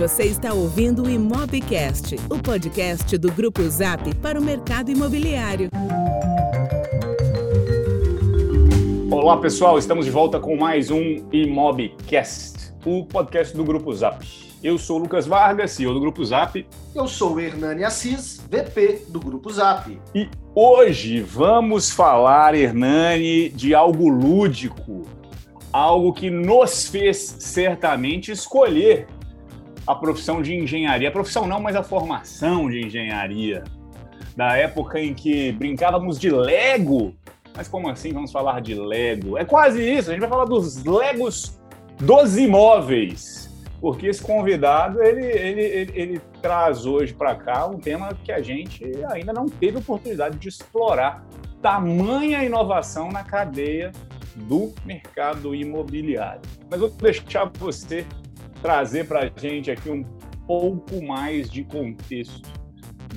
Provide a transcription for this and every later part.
Você está ouvindo o Imobcast, o podcast do Grupo Zap para o mercado imobiliário. Olá pessoal, estamos de volta com mais um Imobcast, o podcast do Grupo Zap. Eu sou o Lucas Vargas, CEO do Grupo Zap. Eu sou o Hernani Assis, VP do Grupo Zap. E hoje vamos falar, Hernani, de algo lúdico, algo que nos fez certamente escolher a profissão de engenharia. A profissão não, mas a formação de engenharia. Da época em que brincávamos de Lego. Mas como assim vamos falar de Lego? É quase isso, a gente vai falar dos Legos dos imóveis. Porque esse convidado, ele, ele, ele, ele traz hoje para cá um tema que a gente ainda não teve oportunidade de explorar. Tamanha inovação na cadeia do mercado imobiliário. Mas vou deixar você trazer para a gente aqui um pouco mais de contexto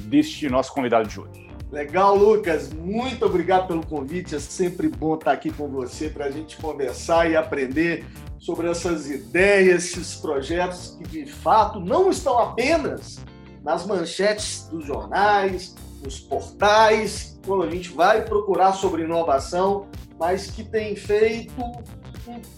deste nosso convidado de hoje. Legal, Lucas. Muito obrigado pelo convite. É sempre bom estar aqui com você para a gente conversar e aprender sobre essas ideias, esses projetos que de fato não estão apenas nas manchetes dos jornais, nos portais, quando a gente vai procurar sobre inovação, mas que tem feito,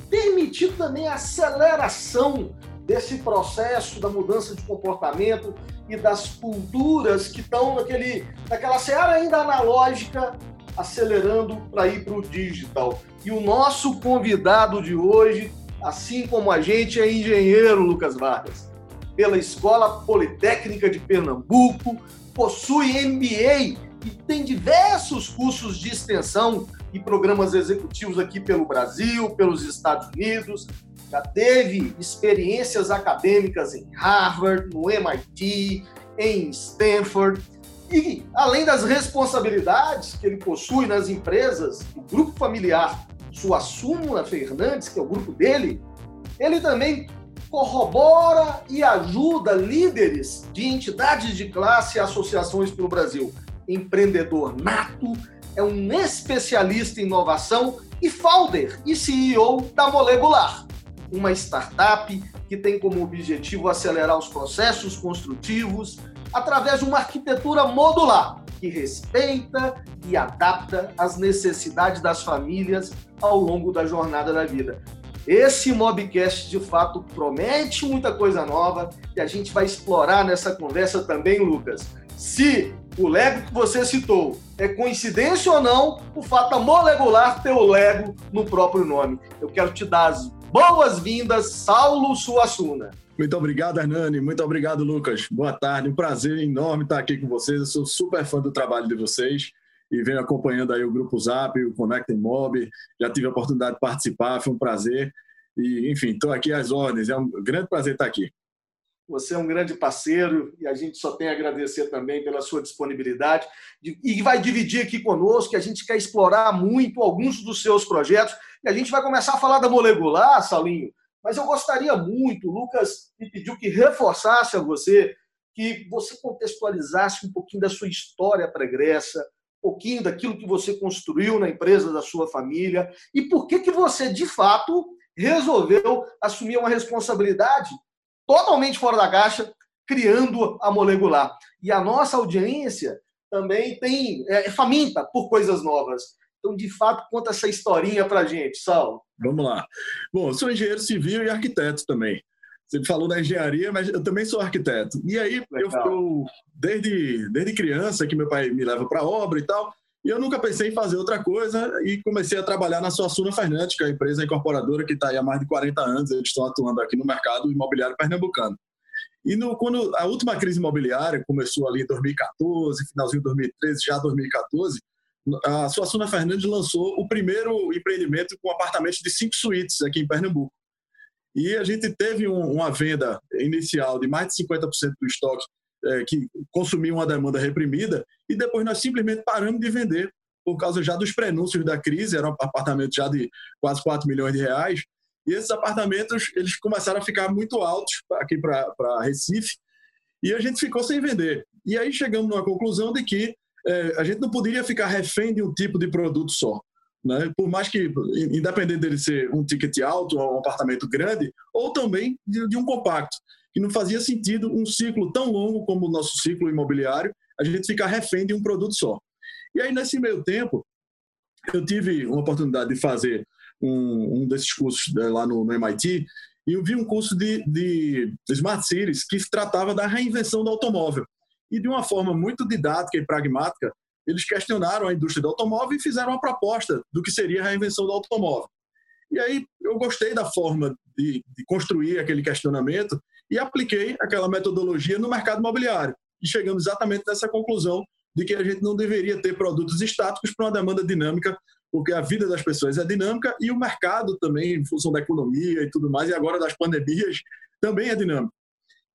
permitido também a aceleração desse processo da mudança de comportamento e das culturas que estão naquele, naquela seara ainda analógica, acelerando para ir para o digital. E o nosso convidado de hoje, assim como a gente, é engenheiro Lucas Vargas, pela Escola Politécnica de Pernambuco, possui MBA e tem diversos cursos de extensão e programas executivos aqui pelo Brasil, pelos Estados Unidos, já teve experiências acadêmicas em Harvard, no MIT, em Stanford. E, além das responsabilidades que ele possui nas empresas, o grupo familiar Suassuna Fernandes, que é o grupo dele, ele também corrobora e ajuda líderes de entidades de classe e associações pelo Brasil. Empreendedor nato, é um especialista em inovação e founder e CEO da Molecular uma startup que tem como objetivo acelerar os processos construtivos através de uma arquitetura modular que respeita e adapta as necessidades das famílias ao longo da jornada da vida. Esse Mobcast de fato promete muita coisa nova e a gente vai explorar nessa conversa também, Lucas. Se o Lego que você citou é coincidência ou não, o fato da molecular ter o Lego no próprio nome. Eu quero te dar as Boas-vindas, Saulo Suassuna. Muito obrigado, Hernani. Muito obrigado, Lucas. Boa tarde. Um prazer enorme estar aqui com vocês. Eu sou super fã do trabalho de vocês e venho acompanhando aí o Grupo Zap, o Connecting Mob. Já tive a oportunidade de participar, foi um prazer. E, enfim, estou aqui às ordens. É um grande prazer estar aqui. Você é um grande parceiro e a gente só tem a agradecer também pela sua disponibilidade e vai dividir aqui conosco, que a gente quer explorar muito alguns dos seus projetos. E a gente vai começar a falar da molecular, Saulinho, mas eu gostaria muito, o Lucas me pediu que reforçasse a você, que você contextualizasse um pouquinho da sua história pregressa, um pouquinho daquilo que você construiu na empresa da sua família e por que, que você, de fato, resolveu assumir uma responsabilidade totalmente fora da caixa, criando a molecular. E a nossa audiência também tem é, é faminta por coisas novas. Então, de fato, conta essa historinha para gente, Saulo. Vamos lá. Bom, eu sou engenheiro civil e arquiteto também. Você falou da engenharia, mas eu também sou arquiteto. E aí, eu, eu, desde, desde criança, que meu pai me leva para obra e tal, e eu nunca pensei em fazer outra coisa e comecei a trabalhar na Suassuna Fernandes, que é a empresa incorporadora que está aí há mais de 40 anos. Eles estão atuando aqui no mercado imobiliário pernambucano. E no, quando a última crise imobiliária começou ali em 2014, finalzinho de 2013, já 2014, a Suassuna Fernandes lançou o primeiro empreendimento com apartamentos de cinco suítes aqui em Pernambuco. E a gente teve um, uma venda inicial de mais de 50% do estoque é, que consumiu uma demanda reprimida e depois nós simplesmente paramos de vender por causa já dos prenúncios da crise, eram apartamentos já de quase 4 milhões de reais, e esses apartamentos eles começaram a ficar muito altos aqui para Recife, e a gente ficou sem vender. E aí chegamos numa conclusão de que é, a gente não poderia ficar refém de um tipo de produto só. Né? Por mais que, independente dele ser um ticket alto um apartamento grande, ou também de, de um compacto, que não fazia sentido um ciclo tão longo como o nosso ciclo imobiliário, a gente ficar refém de um produto só. E aí, nesse meio tempo, eu tive uma oportunidade de fazer um, um desses cursos né, lá no, no, MIT e eu vi um curso de, de Smart Cities que tratava da reinvenção do automóvel. E de uma forma muito didática e pragmática, eles questionaram a indústria do automóvel e fizeram uma proposta do que seria a reinvenção do automóvel. E aí eu gostei da forma de, de construir aquele questionamento e apliquei aquela metodologia no mercado imobiliário. E chegamos exatamente nessa conclusão de que a gente não deveria ter produtos estáticos para uma demanda dinâmica, porque a vida das pessoas é dinâmica e o mercado também, em função da economia e tudo mais, e agora das pandemias, também é dinâmico.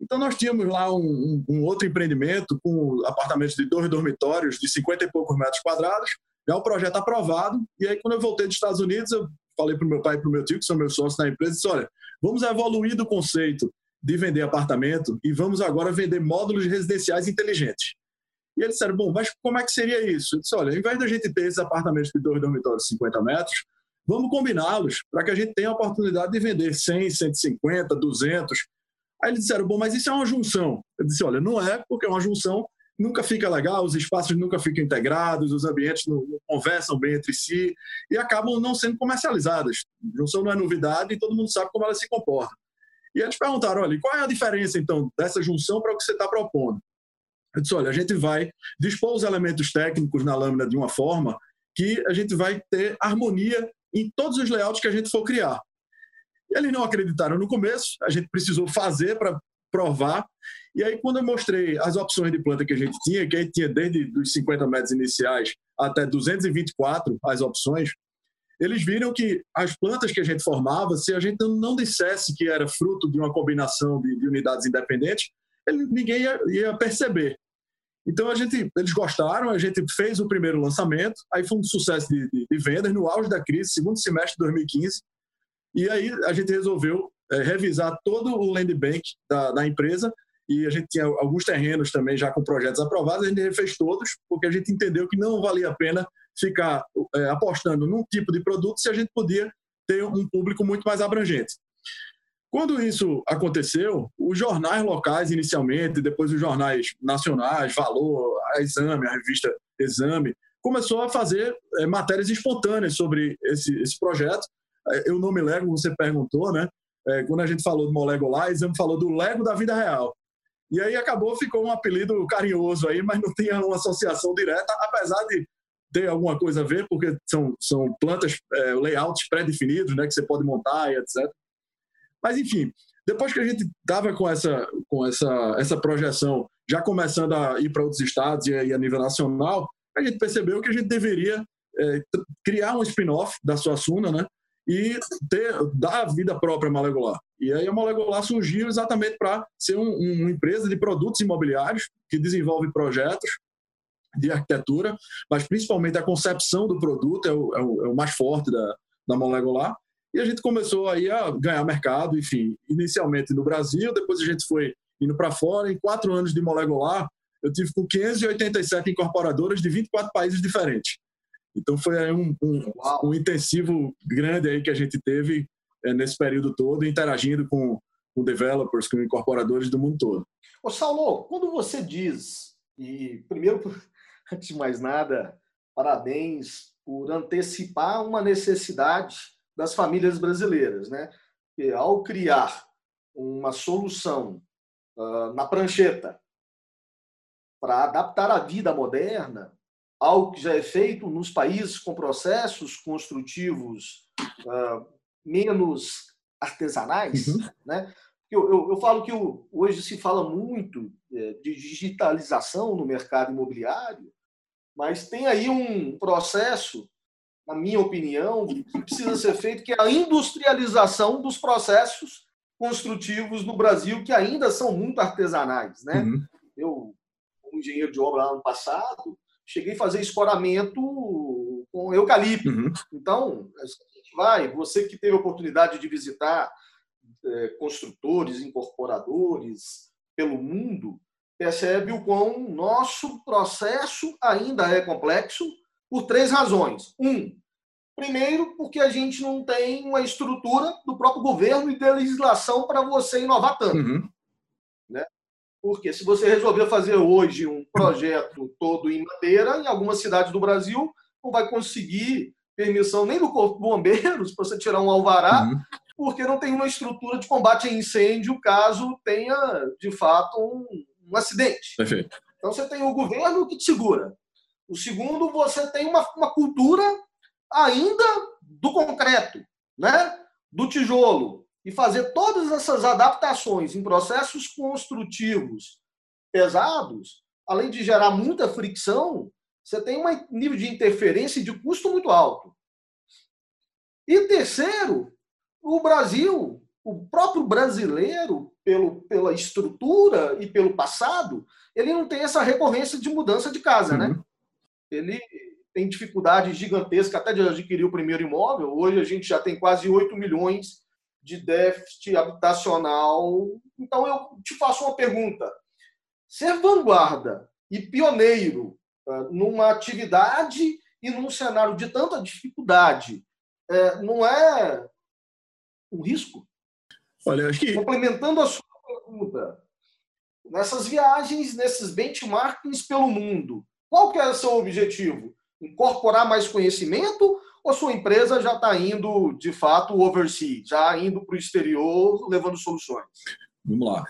Então, nós tínhamos lá um, um, outro empreendimento com apartamentos de dois dormitórios de 50 e poucos metros quadrados, já o projeto aprovado. E aí, quando eu voltei dos Estados Unidos, eu falei para o meu pai e para o meu tio, que são meus sócios na empresa, disse: olha, vamos evoluir do conceito de vender apartamento e vamos agora vender módulos residenciais inteligentes. E eles disseram, bom, mas como é que seria isso? Eu disse, olha, ao invés da gente ter esses apartamentos de dois dormitórios de 50 metros, vamos combiná-los para que a gente tenha a oportunidade de vender 100, 150, 200. Aí eles disseram, bom, mas isso é uma junção. Eu disse, olha, não é, porque é uma junção nunca fica legal, os espaços nunca ficam integrados, os ambientes não, não, conversam bem entre si e acabam não sendo comercializadas. Junção não é novidade e todo mundo sabe como ela se comporta. E eles perguntaram, olha, qual é a diferença, então, dessa junção para o que você está propondo? Eu disse, olha, a gente vai dispor os elementos técnicos na lâmina de uma forma que a gente vai ter harmonia em todos os layouts que a gente for criar. E eles não acreditaram no começo, a gente precisou fazer para provar. E aí, quando eu mostrei as opções de planta que a gente tinha, que a gente tinha desde os 50 metros iniciais até 224 as opções, eles viram que as plantas que a gente formava, se a gente não dissesse que era fruto de uma combinação de, de unidades independentes, ele, ninguém ia, ia, perceber. Então a gente, eles gostaram, a gente fez o primeiro lançamento, aí foi um sucesso de, de, de vendas no auge da crise, segundo semestre de 2015, e aí a gente resolveu é, revisar todo o land bank da, da, empresa e a gente tinha alguns terrenos também já com projetos aprovados, a gente refez todos, porque a gente entendeu que não valia a pena ficar é, apostando num tipo de produto se a gente podia ter um público muito mais abrangente. Quando isso aconteceu, os jornais locais inicialmente, depois os jornais nacionais, Valor, a Exame, a revista Exame, começou a fazer é, matérias espontâneas sobre esse, esse projeto. É, eu não me lembro, você perguntou, né? É, quando a gente falou do Molego lá, a Exame falou do Lego da vida real. E aí acabou, ficou um apelido carinhoso aí, mas não tinha uma associação direta, apesar de ter alguma coisa a ver, porque são, são plantas, é, layouts pré-definidos, né, que você pode montar e etc. Mas, enfim, depois que a gente estava com, essa, com essa, essa projeção, já começando a ir para outros estados e, e a nível nacional, a gente percebeu que a gente deveria é, criar um spin-off da Suassuna, né? E ter, dar vida própria à Molecular. E aí a Molecular surgiu exatamente para ser um, uma empresa de produtos imobiliários que desenvolve projetos de arquitetura, mas principalmente a concepção do produto é o, é o, é o mais forte da, da Molecular. E a gente começou aí a ganhar mercado, enfim, inicialmente no Brasil, depois a gente foi indo para fora. Em quatro anos de Molecular, eu tive com 587 incorporadoras de 24 países diferentes. Então foi um, um, um intensivo grande aí que a gente teve é, nesse período todo, interagindo com, com developers, com incorporadores do mundo todo. Ô Saulo, quando você diz, e primeiro, antes de mais nada, parabéns por antecipar uma necessidade das famílias brasileiras, né? E ao criar uma solução uh, na prancheta para adaptar a vida moderna algo que já é feito nos países com processos construtivos uh, menos artesanais, uhum. né? Eu, eu, eu, falo que hoje se fala muito é, de digitalização no mercado imobiliário, mas tem aí um processo na minha opinião, que precisa ser feito, que é a industrialização dos processos construtivos no Brasil, que ainda são muito artesanais. Né? Uhum. Eu, como engenheiro de obra lá no passado, cheguei a fazer escoramento com eucalipto. Uhum. Então, gente vai, você que teve a oportunidade de visitar é, construtores, incorporadores pelo mundo, percebe o quão nosso processo ainda é complexo por três razões. Um, Primeiro, porque a gente não tem uma estrutura do próprio governo e da legislação para você inovar tanto. Uhum. Porque se você resolver fazer hoje um projeto todo em madeira, em algumas cidades do Brasil, não vai conseguir permissão nem do Corpo de Bombeiros para você tirar um alvará, uhum. porque não tem uma estrutura de combate a incêndio caso tenha, de fato, um, um acidente. Perfeito. Então você tem o governo que te segura. O segundo, você tem uma, uma cultura ainda do concreto, né? do tijolo, e fazer todas essas adaptações em processos construtivos pesados, além de gerar muita fricção, você tem um nível de interferência e de custo muito alto. E terceiro, o Brasil, o próprio brasileiro, pelo, pela estrutura e pelo passado, ele não tem essa recorrência de mudança de casa, né? uhum. né? Ele tem dificuldade gigantesca até de adquirir o primeiro imóvel. Hoje a gente já tem quase 8 milhões de déficit habitacional. Então eu te faço uma pergunta: ser vanguarda e pioneiro ah, numa atividade e num cenário de tanta dificuldade é, não é um risco? Olha, acho que. Complementando a sua pergunta, nessas viagens, nesses benchmarkings pelo mundo, qual que é o seu objetivo? Incorporar mais conhecimento ou sua empresa já está indo, de fato, overseas, já indo para o exterior, levando soluções? Vamos lá.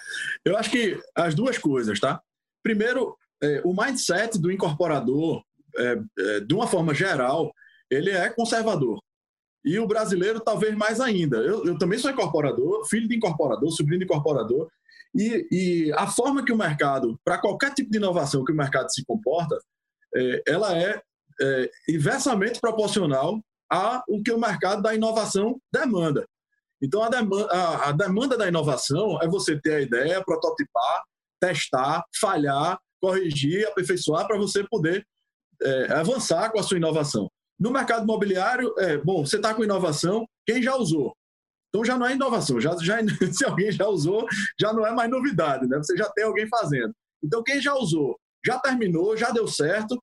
Eu acho que as duas coisas, tá? Primeiro, é, o mindset do incorporador, é, é, de uma forma geral, ele é conservador. E o brasileiro, talvez mais ainda. Eu, eu também sou incorporador, filho de incorporador, sobrinho de incorporador. E, e a forma que o mercado, para qualquer tipo de inovação que o mercado se comporta, é, ela é, é inversamente proporcional a o que o mercado da inovação demanda. Então, a demanda, a, a demanda da inovação é você ter a ideia, prototipar, testar, falhar, corrigir, aperfeiçoar para você poder é, avançar com a sua inovação. No mercado imobiliário, é, bom, você está com inovação, quem já usou? Então já não é inovação, já, já, se alguém já usou, já não é mais novidade, né? Você já tem alguém fazendo. Então quem já usou, já terminou, já deu certo,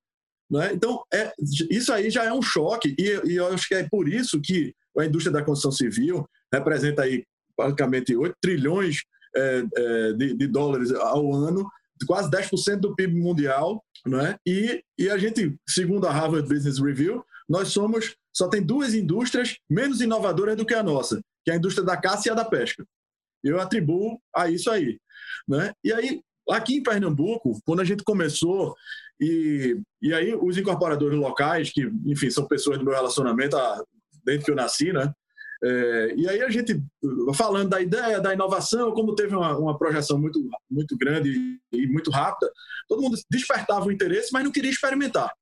né? Então é, isso aí já é um choque e, e eu acho que é por isso que a indústria da construção civil representa aí praticamente 8 trilhões é, é, de, de, dólares ao ano, quase 10% do PIB mundial, né? E, e a gente, segundo a Harvard Business Review, nós somos só tem duas indústrias menos inovadoras do que a nossa, que é a indústria da caça e a da pesca. Eu atribuo a isso aí, né? E aí aqui em Pernambuco, quando a gente começou e, e aí os incorporadores locais, que enfim são pessoas do meu relacionamento desde que eu nasci, né? É, e aí a gente, falando da ideia, da inovação, como teve uma, uma, projeção muito, muito grande e muito rápida, todo mundo despertava o interesse, mas não queria experimentar.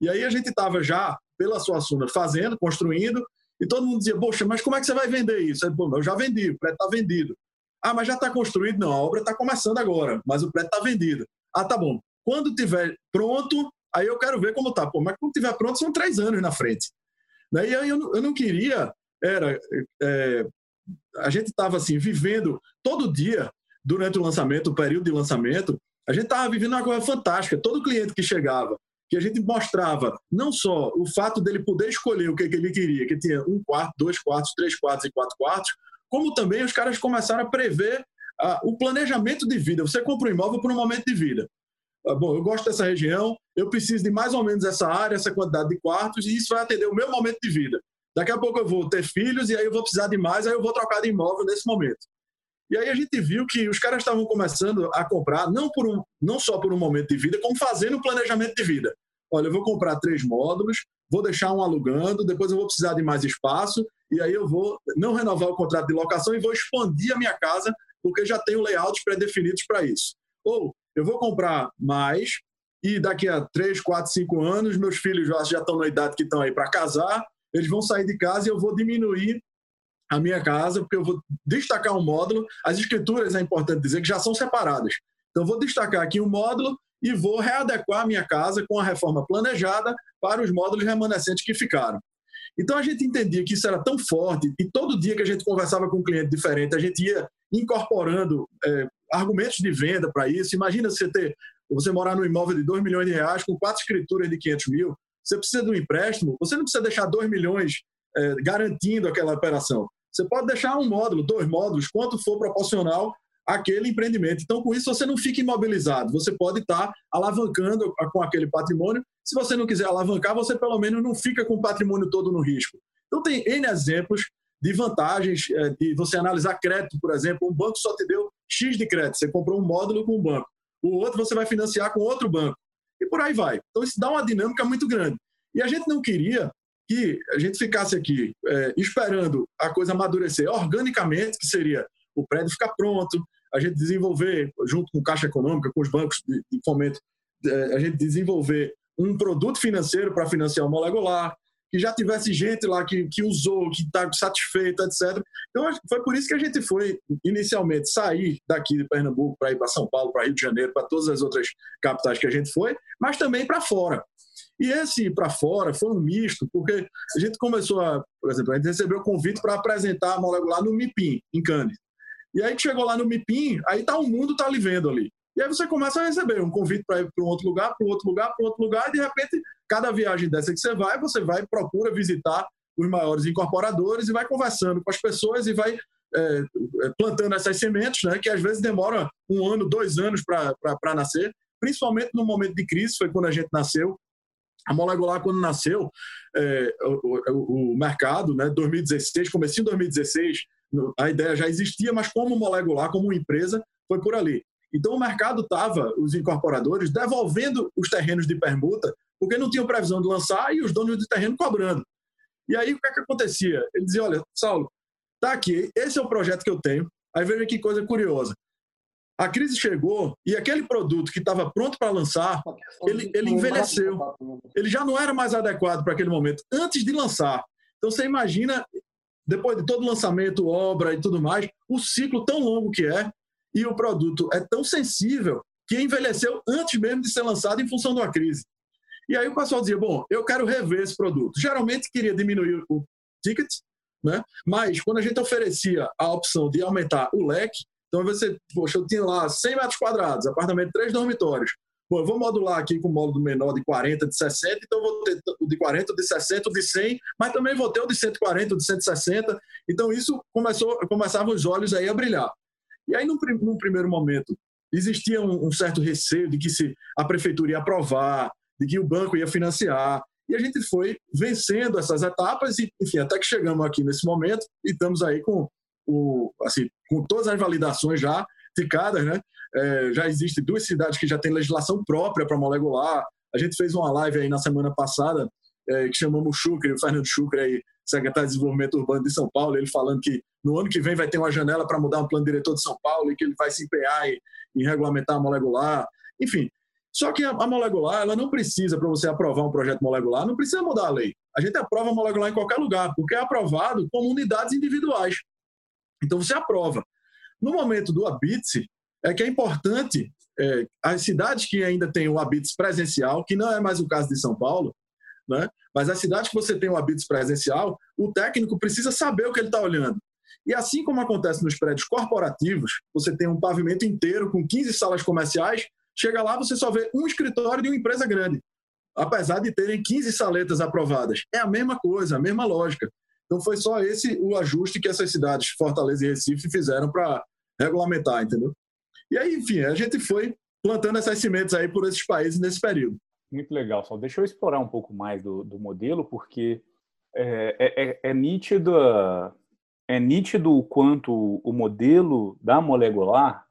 E aí a gente estava já, pela sua Suassuna, fazendo, construindo, e todo mundo dizia, poxa, mas como é que você vai vender isso? Aí, eu já vendi, o prédio está vendido. Ah, mas já está construído? Não, a obra está começando agora, mas o prédio está vendido. Ah, tá bom. Quando tiver pronto, aí eu quero ver como tá. Pô, mas quando tiver pronto, são três anos na frente. E aí eu, eu não queria era é, a gente estava assim vivendo todo dia durante o lançamento, o período de lançamento, a gente estava vivendo uma coisa fantástica. Todo cliente que chegava, que a gente mostrava não só o fato dele poder escolher o que, que ele queria, que tinha um quarto, dois quartos, três quartos e quatro quartos, como também os caras começaram a prever ah, o planejamento de vida. Você compra um imóvel por um momento de vida. Ah, bom, eu gosto dessa região, eu preciso de mais ou menos essa área, essa quantidade de quartos, e isso vai atender o meu momento de vida. Daqui a pouco eu vou ter filhos e aí eu vou precisar de mais, aí eu vou trocar de imóvel nesse momento. E aí a gente viu que os caras estavam começando a comprar, não, por um, não só por um momento de vida, como fazendo um planejamento de vida. Olha, eu vou comprar três módulos, vou deixar um alugando, depois eu vou precisar de mais espaço, e aí eu vou não renovar o contrato de locação e vou expandir a minha casa, porque já tenho layouts pré-definidos para isso. Ou eu vou comprar mais, e daqui a três, quatro, cinco anos, meus filhos já estão na idade que estão aí para casar, eles vão sair de casa e eu vou diminuir a minha casa, porque eu vou destacar um módulo. As escrituras, é importante dizer, que já são separadas. Então, vou destacar aqui um módulo e vou readequar a minha casa com a reforma planejada para os módulos remanescentes que ficaram. Então, a gente entendia que isso era tão forte e todo dia que a gente conversava com um cliente diferente, a gente ia incorporando é, argumentos de venda para isso. Imagina você ter, você morar num imóvel de 2 milhões de reais com quatro escrituras de 500 mil, você precisa de um empréstimo, você não precisa deixar 2 milhões é, garantindo aquela operação. Você pode deixar um módulo, dois módulos, quanto for proporcional aquele empreendimento. Então, com isso, você não fica imobilizado, você pode estar alavancando com aquele patrimônio. Se você não quiser alavancar, você pelo menos não fica com o patrimônio todo no risco. Então, tem N exemplos de vantagens é, de você analisar crédito, por exemplo. Um banco só te deu X de crédito, você comprou um módulo com um banco. O outro você vai financiar com outro banco. E por aí vai. Então, isso dá uma dinâmica muito grande. E a gente não queria que a gente ficasse aqui é, esperando a coisa amadurecer organicamente, que seria o prédio ficar pronto, a gente desenvolver, junto com Caixa Econômica, com os bancos de, de fomento, é, a gente desenvolver um produto financeiro para financiar o molecular, que já tivesse gente lá que, que usou, que está satisfeita, etc. Então, foi por isso que a gente foi, inicialmente, sair daqui de Pernambuco para ir para São Paulo, para Rio de Janeiro, para todas as outras capitais que a gente foi, mas também para fora. E esse para fora foi um misto, porque a gente começou a, por exemplo, a gente recebeu o convite para apresentar a molecular no MIPIM, em Cannes. E aí chegou lá no MIPIM, aí tá o mundo tá lhe vendo ali. E aí você começa a receber um convite para ir para um outro lugar, para um outro lugar, para outro lugar, e de repente, cada viagem dessa que você vai, você vai procura visitar os maiores incorporadores e vai conversando com as pessoas e vai é, é plantando essas sementes, né, que às vezes demora um ano, dois anos para nascer, principalmente no momento de crise, foi quando a gente nasceu. A Molecular, quando nasceu, é, o, o, o, mercado, né, 2016, comecinho de 2016, a ideia já existia, mas como molecular, como empresa, foi por ali. Então o mercado estava, os incorporadores, devolvendo os terrenos de permuta, porque não tinham previsão de lançar e os donos de terreno cobrando. E aí o que, é que acontecia? Ele dizia: Olha, Saulo, tá aqui, esse é o projeto que eu tenho. Aí veja que coisa curiosa. A crise chegou e aquele produto que estava pronto para lançar, ele, ele envelheceu. Ele já não era mais adequado para aquele momento, antes de lançar. Então você imagina depois de todo o lançamento, obra e tudo mais, o ciclo tão longo que é e o produto é tão sensível que envelheceu antes mesmo de ser lançado em função de uma crise. E aí o pessoal dizia, bom, eu quero rever esse produto. Geralmente queria diminuir o ticket, né? mas quando a gente oferecia a opção de aumentar o leque, então você, poxa, eu tinha lá 100 metros quadrados, apartamento, três dormitórios. Bom, eu vou modular aqui com módulo menor de 40, de 60, então vou ter o de 40, o de 60, o de 100, mas também vou ter o de 140, o de 160. Então isso começou, começava os olhos aí a brilhar. E aí, num, num primeiro momento, existia um, um, certo receio de que se a prefeitura ia aprovar, de que o banco ia financiar. E a gente foi vencendo essas etapas e, enfim, até que chegamos aqui nesse momento e estamos aí com, o, assim, com todas as validações já ficadas, né? É, já existem duas cidades que já têm legislação própria para molecular. A gente fez uma live aí na semana passada é, que chamamos Chucre, o Fernando Chucre, aí, secretário de Desenvolvimento Urbano de São Paulo, ele falando que no ano que vem vai ter uma janela para mudar o plano diretor de São Paulo e que ele vai se empenhar em, em regulamentar a molecular. Enfim, só que a, a molecular, ela não precisa, para você aprovar um projeto molecular, não precisa mudar a lei. A gente aprova a molecular em qualquer lugar, porque é aprovado como unidades individuais. Então você aprova. No momento do ABITSE, é que é importante é, as cidades que ainda têm o habits presencial, que não é mais o caso de São Paulo, né? mas as cidades que você tem o habits presencial, o técnico precisa saber o que ele está olhando. E assim como acontece nos prédios corporativos, você tem um pavimento inteiro com 15 salas comerciais, chega lá, você só vê um escritório de uma empresa grande, apesar de terem 15 saletas aprovadas. É a mesma coisa, a mesma lógica. Então foi só esse o ajuste que essas cidades, Fortaleza e Recife, fizeram para regulamentar, entendeu? E aí, enfim, a gente foi plantando essas sementes aí por esses países nesse período. Muito legal, Só Deixa eu explorar um pouco mais do, do modelo, porque é, é, é, é, nítido, é nítido o quanto o modelo da molecular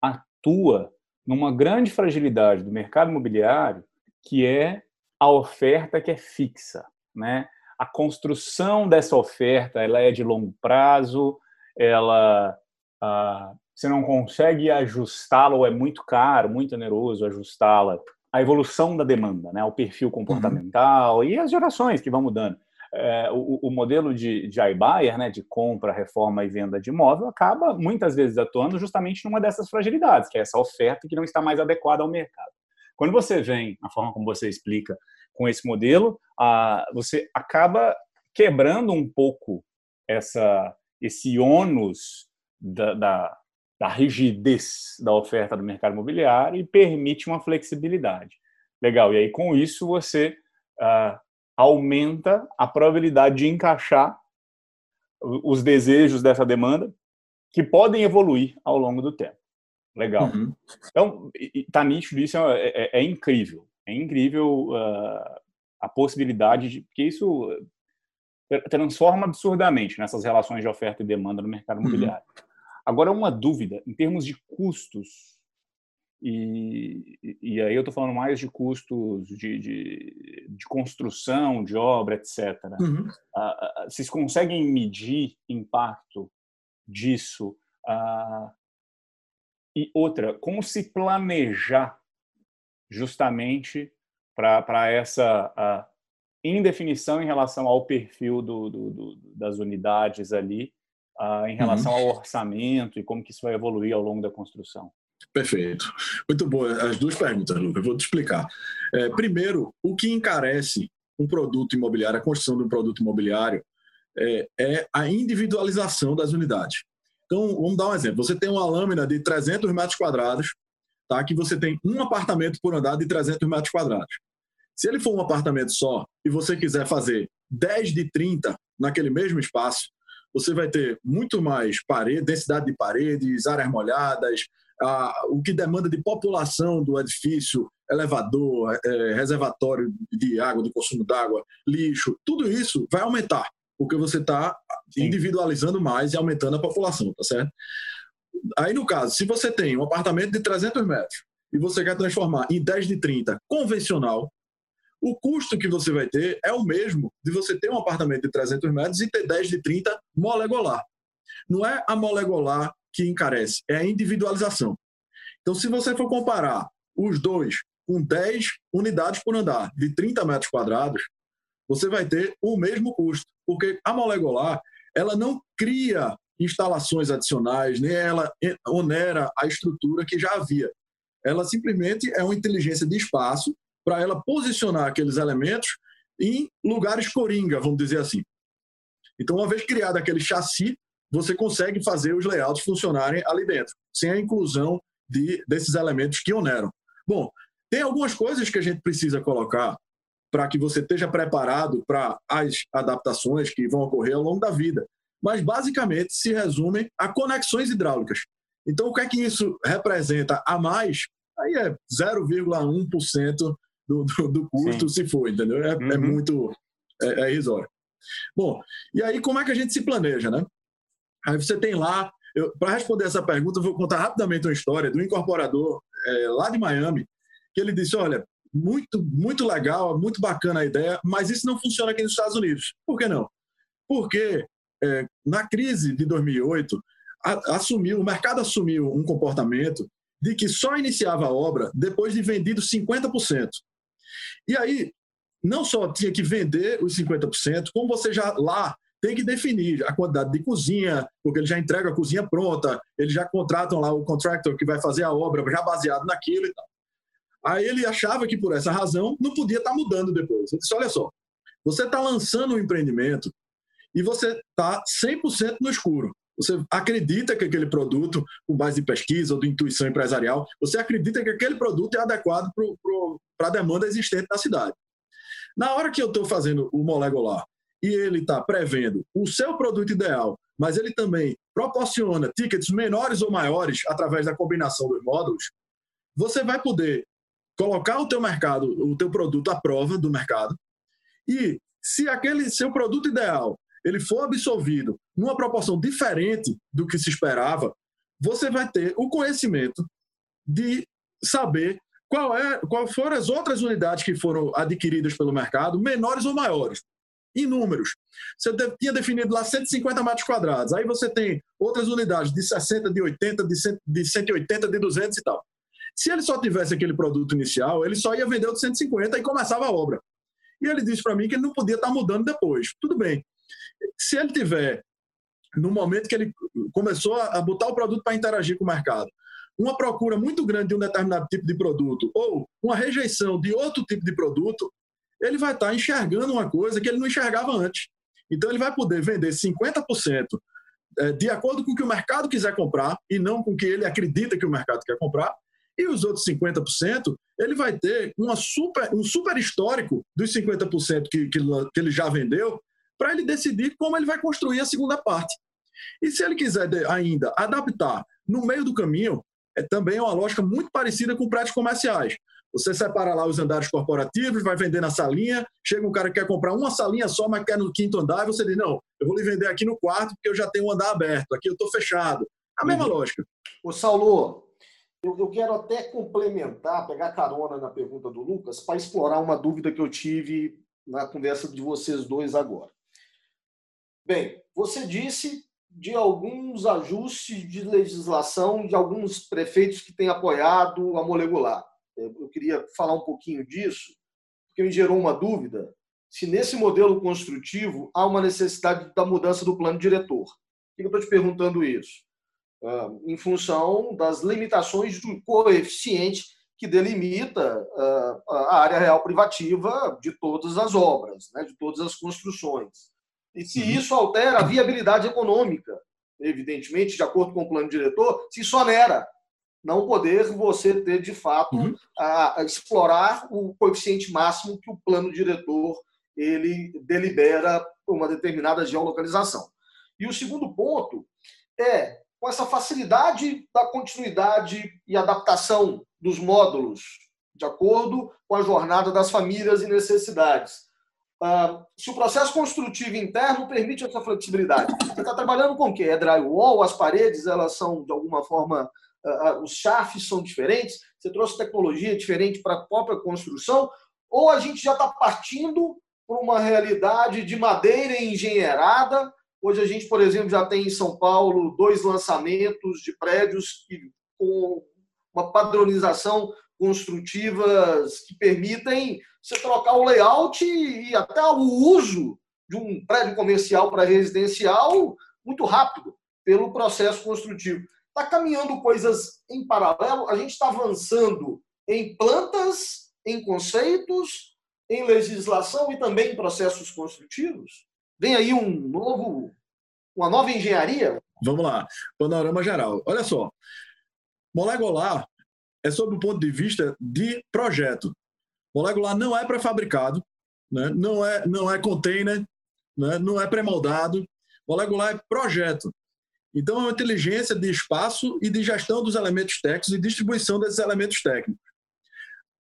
atua numa grande fragilidade do mercado imobiliário, que é a oferta que é fixa, né? A construção dessa oferta, ela é de longo prazo, ela ah, você não consegue ajustá-la ou é muito caro, muito oneroso ajustá-la à evolução da demanda, né, ao perfil comportamental uhum. e as gerações que vão mudando. É, o, o, modelo de, de iBuyer, né, de compra, reforma e venda de imóvel, acaba muitas vezes atuando justamente numa dessas fragilidades, que é essa oferta que não está mais adequada ao mercado. Quando você vem, a forma como você explica, com esse modelo, a, você acaba quebrando um pouco essa, esse ônus da, da, da rigidez da oferta do mercado imobiliário e permite uma flexibilidade. Legal. E aí, com isso, você uh, aumenta a probabilidade de encaixar os desejos dessa demanda que podem evoluir ao longo do tempo. Legal. Uhum. Então, está nítido, isso é, é, é, incrível. É incrível uh, a possibilidade de. que isso eh, transforma absurdamente nessas relações de oferta e demanda no mercado uhum. imobiliário. Uhum. Agora, uma dúvida, em termos de custos, e, e aí eu estou falando mais de custos de, de, de, construção, de obra, etc. Uhum. Uh, vocês conseguem medir impacto disso? Uh, e outra, como se planejar justamente para essa indefinição em relação ao perfil do, do, do, das unidades ali, em relação uhum. ao orçamento e como que isso vai evoluir ao longo da construção? Perfeito. Muito boa. As duas perguntas, Lucas. Vou te explicar. É, primeiro, o que encarece um produto imobiliário, a construção de um produto imobiliário, é, é, a individualização das unidades. Então, vamos dar um exemplo. Você tem uma lâmina de 300 metros quadrados, tá? que você tem um apartamento por andar de 300 metros quadrados. Se ele for um apartamento só e você quiser fazer 10 de 30 naquele mesmo espaço, você vai ter muito mais parede, densidade de paredes, áreas molhadas, o que demanda de população do edifício, elevador, é, reservatório de água, de consumo d'água, lixo, tudo isso vai aumentar, porque você está individualizando mais e aumentando a população, tá certo? Aí, no caso, se você tem um apartamento de 300 metros e você quer transformar em 10 de 30 convencional, o custo que você vai ter é o mesmo de você ter um apartamento de 300 metros e ter 10 de 30 molegolar. Não é a molegolar que encarece, é a individualização. Então, se você for comparar os dois com 10 unidades por andar de 30 metros quadrados, você vai ter o mesmo custo, porque a molecular ela não cria instalações adicionais, nem ela onera a estrutura que já havia. Ela simplesmente é uma inteligência de espaço para ela posicionar aqueles elementos em lugares coringa, vamos dizer assim. Então, uma vez criado aquele chassi, você consegue fazer os layouts funcionarem ali dentro, sem a inclusão de, desses elementos que oneram. Bom, tem algumas coisas que a gente precisa colocar para que você esteja preparado para as adaptações que vão ocorrer ao longo da vida. Mas, basicamente, se resumem a conexões hidráulicas. Então, o que é que isso representa a mais? Aí é 0,1% do, do, do custo, Sim. se for, entendeu? É, é uhum. é muito é, é irrisório. Bom, e aí como é que a gente se planeja, né? Aí você tem lá, para responder essa pergunta, eu vou contar rapidamente uma história do incorporador é, lá de Miami, que ele disse: olha, muito, muito legal, muito bacana a ideia, mas isso não funciona aqui nos Estados Unidos. Por que não? Porque é, na crise de 2008, a, assumiu, o mercado assumiu um comportamento de que só iniciava a obra depois de vendido 50%. E aí, não só tinha que vender os 50%, como você já lá tem que definir a quantidade de cozinha, porque ele já entrega a cozinha pronta, eles já contratam lá o contractor que vai fazer a obra já baseado naquilo e tal. Aí ele achava que por essa razão não podia estar tá mudando depois. Ele disse: olha só, você está lançando um empreendimento e você está 100% no escuro. Você acredita que aquele produto, com base em pesquisa ou de intuição empresarial, você acredita que aquele produto é adequado para a demanda existente na cidade. Na hora que eu estou fazendo o molecular e ele está prevendo o seu produto ideal, mas ele também proporciona tickets menores ou maiores através da combinação dos módulos, você vai poder colocar o teu mercado, o teu produto à prova do mercado e se aquele seu produto ideal ele for absorvido numa proporção diferente do que se esperava, você vai ter o conhecimento de saber qual é, qual foram as outras unidades que foram adquiridas pelo mercado, menores ou maiores em números. Você tinha definido lá 150 metros quadrados, aí você tem outras unidades de 60, de 80, de, 100, de 180, de 200 e tal. Se ele só tivesse aquele produto inicial, ele só ia vender o de 150 e começava a obra. E ele disse para mim que ele não podia estar tá mudando depois. Tudo bem. Se ele tiver, no momento que ele começou a botar o produto para interagir com o mercado, uma procura muito grande de um determinado tipo de produto ou uma rejeição de outro tipo de produto, ele vai estar enxergando uma coisa que ele não enxergava antes. Então, ele vai poder vender 50% é, de acordo com o que o mercado quiser comprar e não com o que ele acredita que o mercado quer comprar. E os outros 50%, ele vai ter uma super, um super histórico dos 50% que, que, que ele já vendeu para ele decidir como ele vai construir a segunda parte. E se ele quiser ainda adaptar no meio do caminho, é também uma lógica muito parecida com prédios comerciais. Você separa lá os andares corporativos, vai vender na salinha, chega um cara que quer comprar uma salinha só, mas quer no quinto andar, e você diz, não, eu vou lhe vender aqui no quarto porque eu já tenho um andar aberto, aqui eu estou fechado. A mesma uhum. lógica. O Saulo, eu, eu quero até complementar, pegar carona na pergunta do Lucas, para explorar uma dúvida que eu tive na conversa de vocês dois agora. Bem, você disse de alguns ajustes de legislação de alguns prefeitos que têm apoiado a molecular. Eu queria falar um pouquinho disso, porque me gerou uma dúvida se nesse modelo construtivo há uma necessidade da mudança do plano diretor. Por que eu estou te perguntando isso? Ah, em função das limitações do coeficiente que delimita ah, a área real privativa de todas as obras, né, de todas as construções. E se uhum. isso altera a viabilidade econômica, evidentemente, de acordo com o plano diretor, se sonera não poder você ter, de fato, uhum. a, a, explorar o coeficiente máximo que o plano diretor ele delibera uma determinada geolocalização. E o segundo ponto é, com essa facilidade da continuidade e adaptação dos módulos, de acordo com a jornada das famílias e necessidades. Uh, se o processo construtivo interno permite essa flexibilidade. Você está trabalhando com o quê? É drywall? As paredes elas são, de alguma forma, uh, os chafes são diferentes? Você trouxe tecnologia diferente para a própria construção? Ou a gente já está partindo para uma realidade de madeira engenheirada? Hoje a gente, por exemplo, já tem em São Paulo dois lançamentos de prédios que, com uma padronização construtivas que permitem você trocar o layout e até o uso de um prédio comercial para residencial muito rápido pelo processo construtivo. Está caminhando coisas em paralelo, a gente está avançando em plantas, em conceitos, em legislação e também em processos construtivos. Vem aí um novo, uma nova engenharia. Vamos lá, panorama geral. Olha só, molecular é sob o ponto de vista de projeto. Molecular não é pré-fabricado, né? não, é, não é container, né? não é pré-moldado. Molecular é projeto. Então, é uma inteligência de espaço e de gestão dos elementos técnicos e distribuição desses elementos técnicos.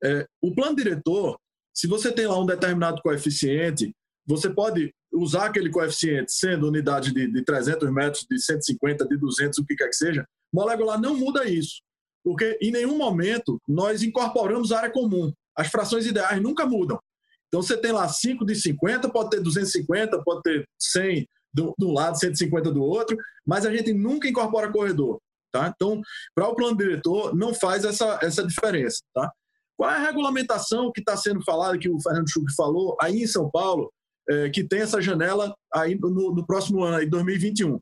É, o plano diretor, se você tem lá um determinado coeficiente, você pode usar aquele coeficiente, sendo unidade de, de 300 metros, de 150, de 200, o que quer que seja. Molecular não muda isso porque em nenhum momento nós incorporamos área comum. As frações ideais nunca mudam. Então você tem lá 5 de 50, pode ter 250, pode ter 100 do, do lado, 150 do outro, mas a gente nunca incorpora corredor. Tá? Então, para o plano diretor, não faz essa, essa diferença. Tá? Qual é a regulamentação que está sendo falada, que o Fernando Schuch falou, aí em São Paulo, é, que tem essa janela aí no, no próximo ano, aí 2021?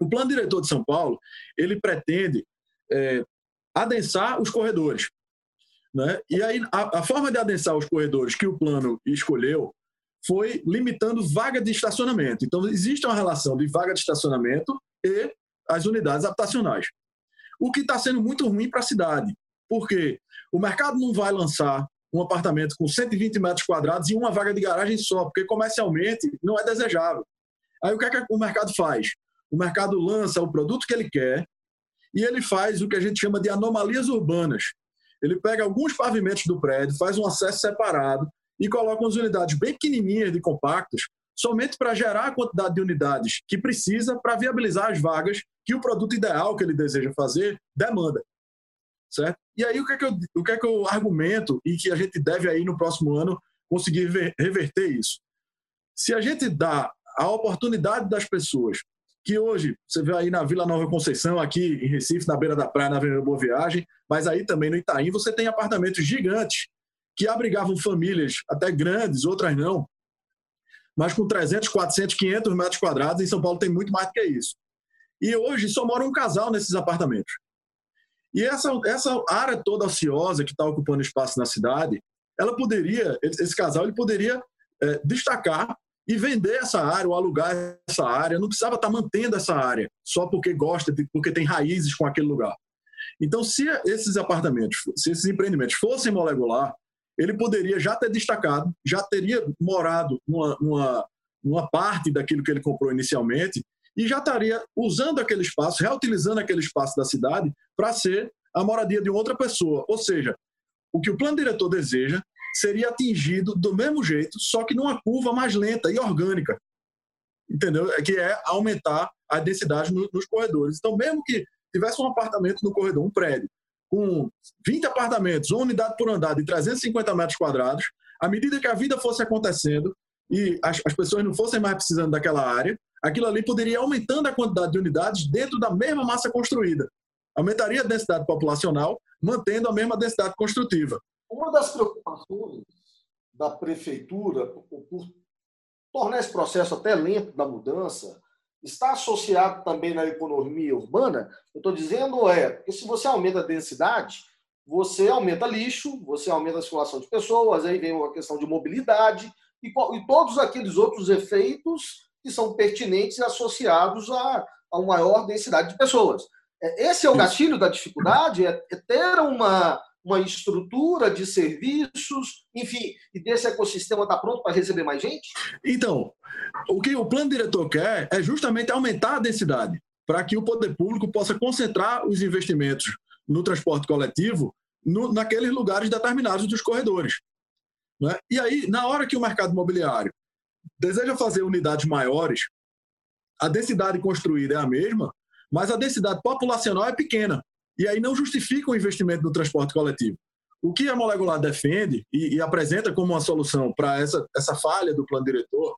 O plano diretor de São Paulo, ele pretende é, adensar os corredores. Né? E aí, a, a, forma de adensar os corredores que o plano escolheu foi limitando vaga de estacionamento. Então, existe uma relação de vaga de estacionamento e as unidades habitacionais. O que está sendo muito ruim para a cidade, porque o mercado não vai lançar um apartamento com 120 metros quadrados e uma vaga de garagem só, porque comercialmente não é desejável. Aí o que, é que o mercado faz? O mercado lança o produto que ele quer, e ele faz o que a gente chama de anomalias urbanas. Ele pega alguns pavimentos do prédio, faz um acesso separado e coloca umas unidades bem pequenininhas de compactos, somente para gerar a quantidade de unidades que precisa para viabilizar as vagas que o produto ideal que ele deseja fazer demanda. Certo? E aí o que é que eu, o que é que eu argumento e que a gente deve aí no próximo ano conseguir reverter isso? Se a gente dá a oportunidade das pessoas que hoje você vê aí na Vila Nova Conceição, aqui em Recife, na beira da praia, na Avenida Boa Viagem, mas aí também no Itaim você tem apartamentos gigantes que abrigavam famílias até grandes, outras não, mas com 300, 400, 500 metros quadrados. Em São Paulo tem muito mais do que isso. E hoje só mora um casal nesses apartamentos. E essa, essa área toda ociosa que está ocupando espaço na cidade, ela poderia, esse casal, ele poderia é, destacar e vender essa área ou alugar essa área. Não precisava estar mantendo essa área só porque gosta, porque tem raízes com aquele lugar. Então, se esses apartamentos, se esses empreendimentos fossem molecular, ele poderia já ter destacado, já teria morado numa, numa, numa parte daquilo que ele comprou inicialmente e já estaria usando aquele espaço, reutilizando aquele espaço da cidade para ser a moradia de outra pessoa. Ou seja, o que o plano diretor deseja seria atingido do mesmo jeito, só que numa curva mais lenta e orgânica. Entendeu? É que é aumentar a densidade nos corredores. Então, mesmo que tivesse um apartamento no corredor, um prédio, com 20 apartamentos, uma unidade por andar de 350 metros quadrados, à medida que a vida fosse acontecendo e as, as pessoas não fossem mais precisando daquela área, aquilo ali poderia ir aumentando a quantidade de unidades dentro da mesma massa construída. Aumentaria a densidade populacional, mantendo a mesma densidade construtiva. Uma das preocupações da prefeitura por, por tornar esse processo até lento da mudança está associado também na economia urbana. Eu estou dizendo é que se você aumenta a densidade, você aumenta lixo, você aumenta a circulação de pessoas, aí vem uma questão de mobilidade e, e todos aqueles outros efeitos que são pertinentes e associados a, a uma maior densidade de pessoas. É, esse é o gatilho da dificuldade, é, é ter uma, uma estrutura de serviços, enfim, e desse ecossistema está pronto para receber mais gente? Então, o que o plano diretor quer é justamente aumentar a densidade, para que o poder público possa concentrar os investimentos no transporte coletivo no, naqueles lugares determinados dos corredores. Né? E aí, na hora que o mercado imobiliário deseja fazer unidades maiores, a densidade construída é a mesma, mas a densidade populacional é pequena. E aí não justifica o investimento no transporte coletivo. O que a Molecular defende e, e apresenta como uma solução para essa, essa falha do plano diretor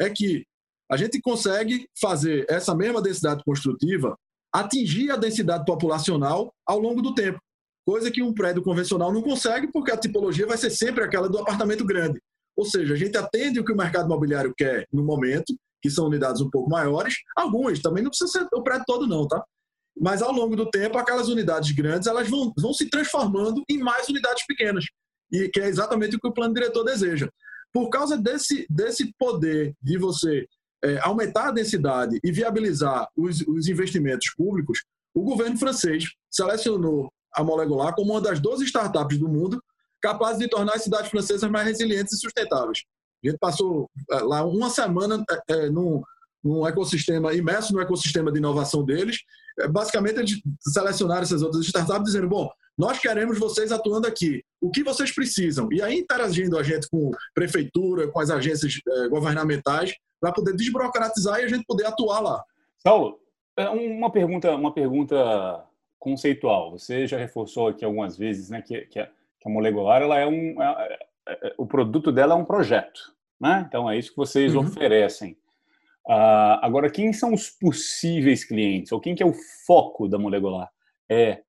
é que a gente consegue fazer essa mesma densidade construtiva atingir a densidade populacional ao longo do tempo, coisa que um prédio convencional não consegue porque a tipologia vai ser sempre aquela do apartamento grande. Ou seja, a gente atende o que o mercado imobiliário quer no momento, que são unidades um pouco maiores, algumas, também não precisa ser o prédio todo não, tá? Mas ao longo do tempo, aquelas unidades grandes elas vão, vão se transformando em mais unidades pequenas, e que é exatamente o que o plano diretor deseja. Por causa desse, desse poder de você é, aumentar a densidade e viabilizar os, os investimentos públicos, o governo francês selecionou a Molecular como uma das 12 startups do mundo capazes de tornar as cidades francesas mais resilientes e sustentáveis. A gente passou é, lá uma semana é, é, num, num ecossistema, imerso no ecossistema de inovação deles. É, basicamente, eles selecionaram essas outras startups dizendo: bom, nós queremos vocês atuando aqui. O que vocês precisam? E aí interagindo a gente com prefeitura, com as agências é, governamentais, para poder desburocratizar e a gente poder atuar lá. Saulo, é, uma pergunta, uma pergunta conceitual. Você já reforçou aqui algumas vezes, né, que, que, a, que a molecular ela é um, é, é, o produto dela é um projeto, né? Então é isso que vocês uhum. oferecem. Uh, agora, quem são os possíveis clientes? Ou quem que é o foco da molecular? É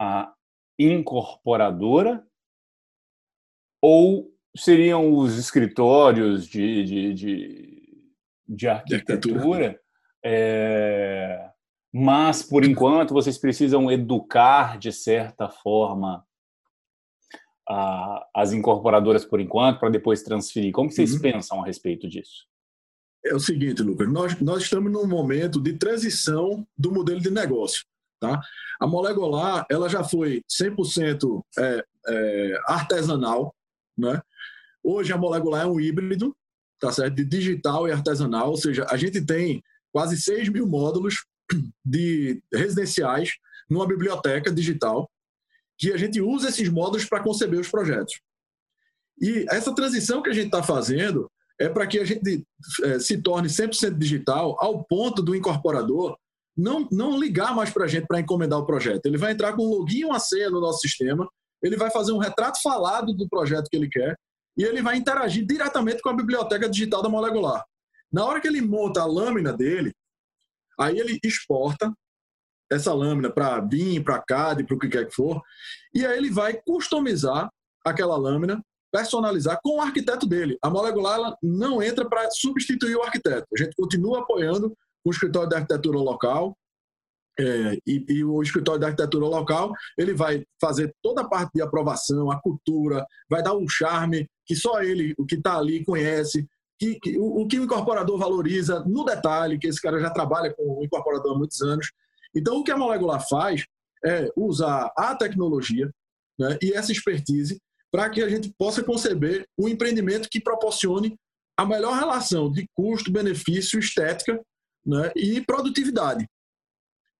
a incorporadora ou seriam os escritórios de, de, de, de arquitetura? É, mas, por enquanto, vocês precisam educar, de certa forma, a, as incorporadoras por enquanto, para depois transferir. Como vocês uhum. pensam a respeito disso? É o seguinte, Lucas, nós, nós estamos num momento de transição do modelo de negócio. Tá? A molecular ela já foi 100% é, é, artesanal. Né? Hoje a molecular é um híbrido tá certo? de digital e artesanal, ou seja, a gente tem quase 6 mil módulos de residenciais numa biblioteca digital que a gente usa esses módulos para conceber os projetos. E essa transição que a gente está fazendo é para que a gente é, se torne 100% digital ao ponto do incorporador não, não ligar mais para a gente para encomendar o projeto. Ele vai entrar com um login uma senha no nosso sistema, ele vai fazer um retrato falado do projeto que ele quer e ele vai interagir diretamente com a biblioteca digital da Molecular. Na hora que ele monta a lâmina dele, aí ele exporta essa lâmina para BIM, para CAD, para o que quer que for, e aí ele vai customizar aquela lâmina, personalizar com o arquiteto dele. A molecular não entra para substituir o arquiteto. A gente continua apoiando o escritório de arquitetura local, é, e, e, o escritório de arquitetura local ele vai fazer toda a parte de aprovação, a cultura, vai dar um charme que só ele, o que está ali, conhece, que, que o, o, que o incorporador valoriza no detalhe, que esse cara já trabalha com o incorporador há muitos anos. Então, o que a Molecular faz é usar a tecnologia né, e essa expertise para que a gente possa conceber um empreendimento que proporcione a melhor relação de custo, benefício, estética né, e produtividade.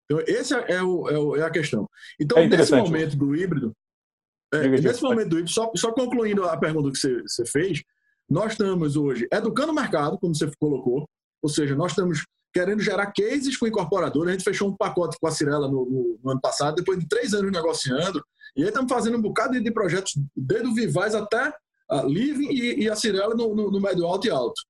Então, essa é, é, o, é, o, é a questão. Então, é nesse momento do híbrido, é, nesse momento do híbrido, só, só concluindo a pergunta que você, você fez, nós estamos hoje educando o mercado, como você colocou, ou seja, nós estamos querendo gerar cases com incorporadores. A gente fechou um pacote com a Cirela no, no, no, ano passado, depois de três anos negociando, e aí estamos fazendo um bocado de projetos, desde o Vivaz até a Living e, e a Cirela no, no, no, médio alto e alto.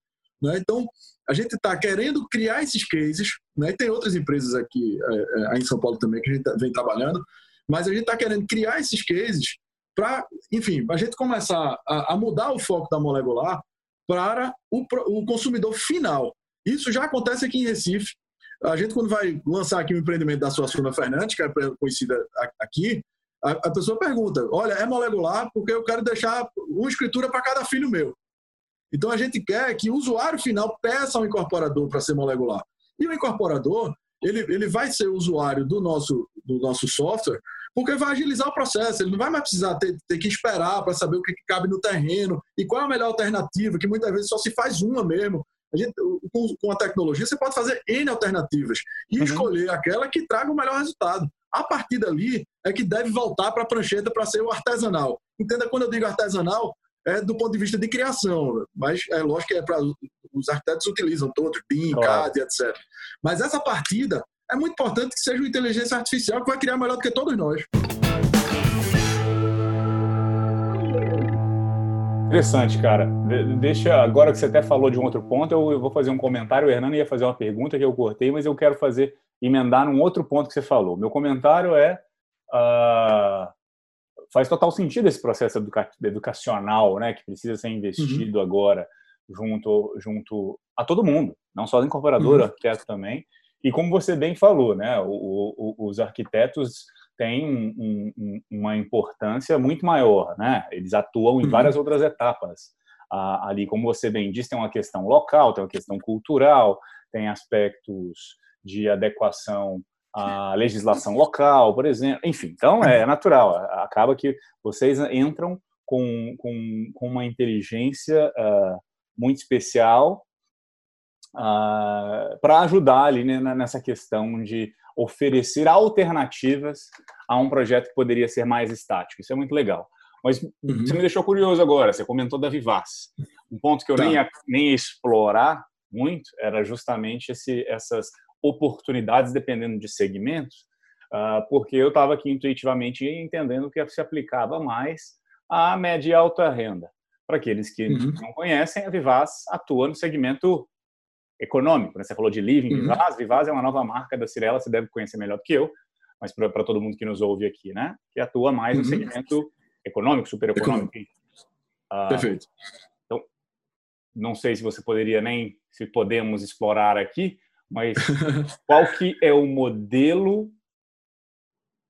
Né? Então, a gente está querendo criar esses cases, né? e tem outras empresas aqui é, é, em São Paulo também que a gente tá, vem trabalhando, mas a gente está querendo criar esses cases para, enfim, a gente começar a, a, mudar o foco da molecular para o, o consumidor final. Isso já acontece aqui em Recife. A gente, quando vai lançar aqui um empreendimento da Suassuna Fernandes, que é conhecida aqui, a, a, pessoa pergunta: olha, é molecular porque eu quero deixar uma escritura para cada filho meu. Então a gente quer que o usuário final peça ao incorporador para ser molecular. E o incorporador, ele, ele vai ser usuário do nosso, do nosso software porque vai agilizar o processo. Ele não vai mais precisar ter, ter que esperar para saber o que, que, cabe no terreno e qual é a melhor alternativa, que muitas vezes só se faz uma mesmo. Gente, com, com a tecnologia, você pode fazer N alternativas e uhum. escolher aquela que traga o melhor resultado. A partir dali é que deve voltar para a prancheta para ser o artesanal. Entenda quando eu digo artesanal, é do ponto de vista de criação, mas é lógico que é para os arquitetos utilizam todos, BIM, claro. CAD, etc. Mas essa partida é muito importante que seja uma inteligência artificial que vai criar melhor do que todos nós. Interessante, cara. Deixa, agora que você até falou de um outro ponto, eu vou fazer um comentário. O Hernando ia fazer uma pergunta que eu cortei, mas eu quero fazer, emendar num outro ponto que você falou. Meu comentário é. Uh, faz total sentido esse processo educa educacional, né, que precisa ser investido uhum. agora junto, junto a todo mundo, não só a incorporadora, uhum. arquiteto também. E como você bem falou, né, o, o, os arquitetos tem um, um, uma importância muito maior, né? Eles atuam em uhum. várias outras etapas. Ah, ali, como você bem disse, tem uma questão local, tem uma questão cultural, tem aspectos de adequação à legislação local, por exemplo. Enfim, então é natural. Acaba que vocês entram com, com, com uma inteligência uh, muito especial uh, para ajudar ali né, nessa questão de oferecer alternativas a um projeto que poderia ser mais estático. Isso é muito legal. Mas uhum. você me deixou curioso agora, você comentou da Vivaz. Um ponto que eu tá. nem, ia, nem ia explorar muito era justamente esse, essas oportunidades dependendo de segmentos, uh, porque eu estava aqui intuitivamente entendendo que se aplicava mais à média e alta renda. Para aqueles que uhum. não conhecem, a Vivaz atua no segmento econômico. Né? Você falou de Living, uhum. Vivaz. Vivaz é uma nova marca da Cirela, você deve conhecer melhor do que eu, mas para todo mundo que nos ouve aqui, né? Que atua mais uhum. no segmento econômico, super econômico. Ah, Perfeito. Então, não sei se você poderia nem, se podemos explorar aqui, mas qual que é o modelo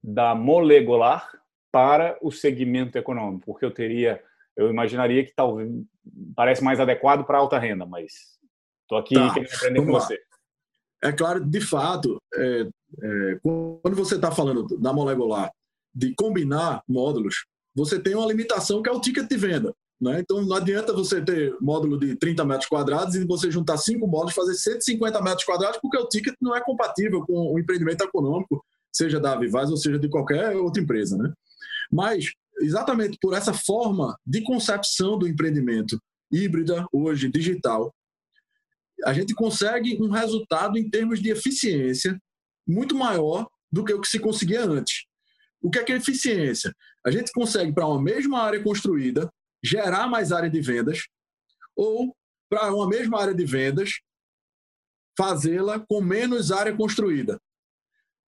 da molecular para o segmento econômico? Porque eu teria, eu imaginaria que talvez parece mais adequado para alta renda, mas Estou aqui tá, querendo aprender com você. É claro, de fato, é, é, quando você está falando da molecular, de combinar módulos, você tem uma limitação que é o ticket de venda. Né? Então, não adianta você ter módulo de 30 metros quadrados e você juntar cinco módulos, fazer 150 metros quadrados, porque o ticket não é compatível com o empreendimento econômico, seja da Vivaz ou seja de qualquer outra empresa. Né? Mas, exatamente por essa forma de concepção do empreendimento híbrida, hoje, digital, a gente consegue um resultado em termos de eficiência muito maior do que o que se conseguia antes. O que é que é eficiência? A gente consegue, para uma mesma área construída, gerar mais área de vendas, ou para uma mesma área de vendas, fazê-la com menos área construída.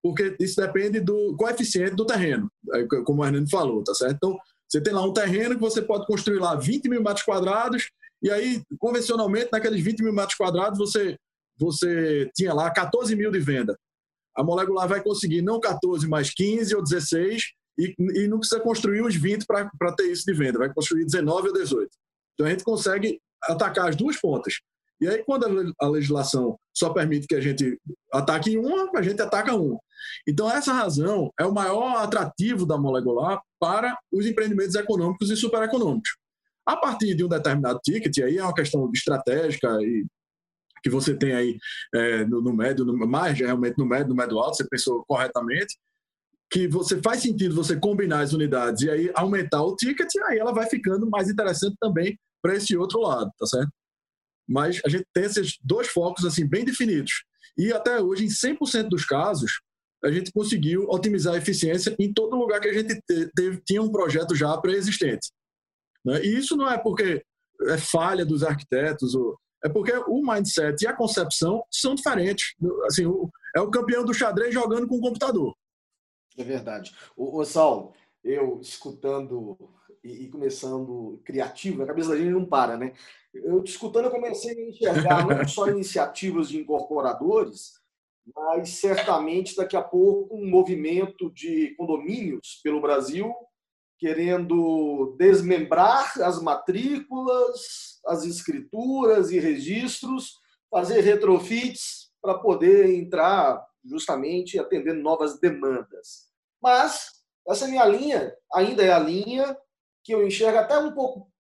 Porque isso depende do coeficiente do terreno, como o Hernando falou, tá certo? Então, você tem lá um terreno que você pode construir lá 20 mil metros quadrados e aí, convencionalmente, naqueles 20 mil metros quadrados, você, você tinha lá 14 mil de venda. A molecular vai conseguir não 14, mas 15 ou 16, e, e não precisa construir os 20 para ter isso de venda, vai construir 19 ou 18. Então a gente consegue atacar as duas pontas. E aí, quando a legislação só permite que a gente ataque uma, a gente ataca um. Então, essa razão é o maior atrativo da molecular para os empreendimentos econômicos e supereconômicos. A partir de um determinado ticket, aí é uma questão estratégica e que você tem aí é, no, no, médio, no, mais realmente no médio, no médio alto, você pensou corretamente, que você faz sentido você combinar as unidades e aí aumentar o ticket, aí ela vai ficando mais interessante também para esse outro lado, tá certo? Mas a gente tem esses dois focos assim bem definidos. E até hoje, em 100% dos casos, a gente conseguiu otimizar a eficiência em todo lugar que a gente tinha um projeto já pré-existente. Né? E isso não é porque é falha dos arquitetos, ou, é porque o mindset e a concepção são diferentes. Assim, o, é o campeão do xadrez jogando com o computador. É verdade. O, o Sal, eu escutando e, começando criativo, a cabeça da gente não para, né? Eu te escutando, eu comecei a enxergar não só iniciativas de incorporadores, mas certamente daqui a pouco um movimento de condomínios pelo Brasil querendo desmembrar as matrículas, as escrituras e registros, fazer retrofits para poder entrar justamente atendendo novas demandas. Mas essa minha linha ainda é a linha que eu enxergo até um pouco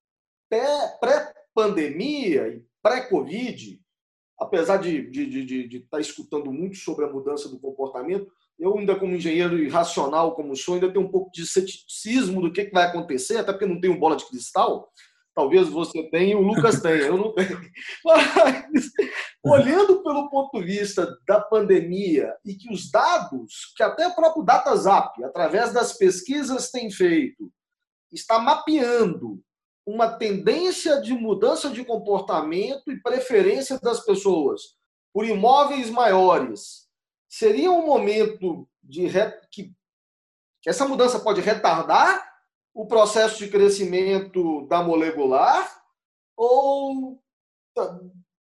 pré-pandemia e pré-Covid, apesar de estar de, de, de, tá escutando muito sobre a mudança do comportamento, eu ainda como engenheiro irracional como sou, ainda tenho um pouco de ceticismo do que, que vai acontecer, até porque não tenho bola de cristal. Talvez você tenha, o Lucas tenha, eu não tenho. Mas, olhando pelo ponto de vista da pandemia e que os dados, que até o próprio DataZap, através das pesquisas, tem feito, está mapeando uma tendência de mudança de comportamento e preferência das pessoas por imóveis maiores, seria um momento de que, que essa mudança pode retardar o processo de crescimento da molecular ou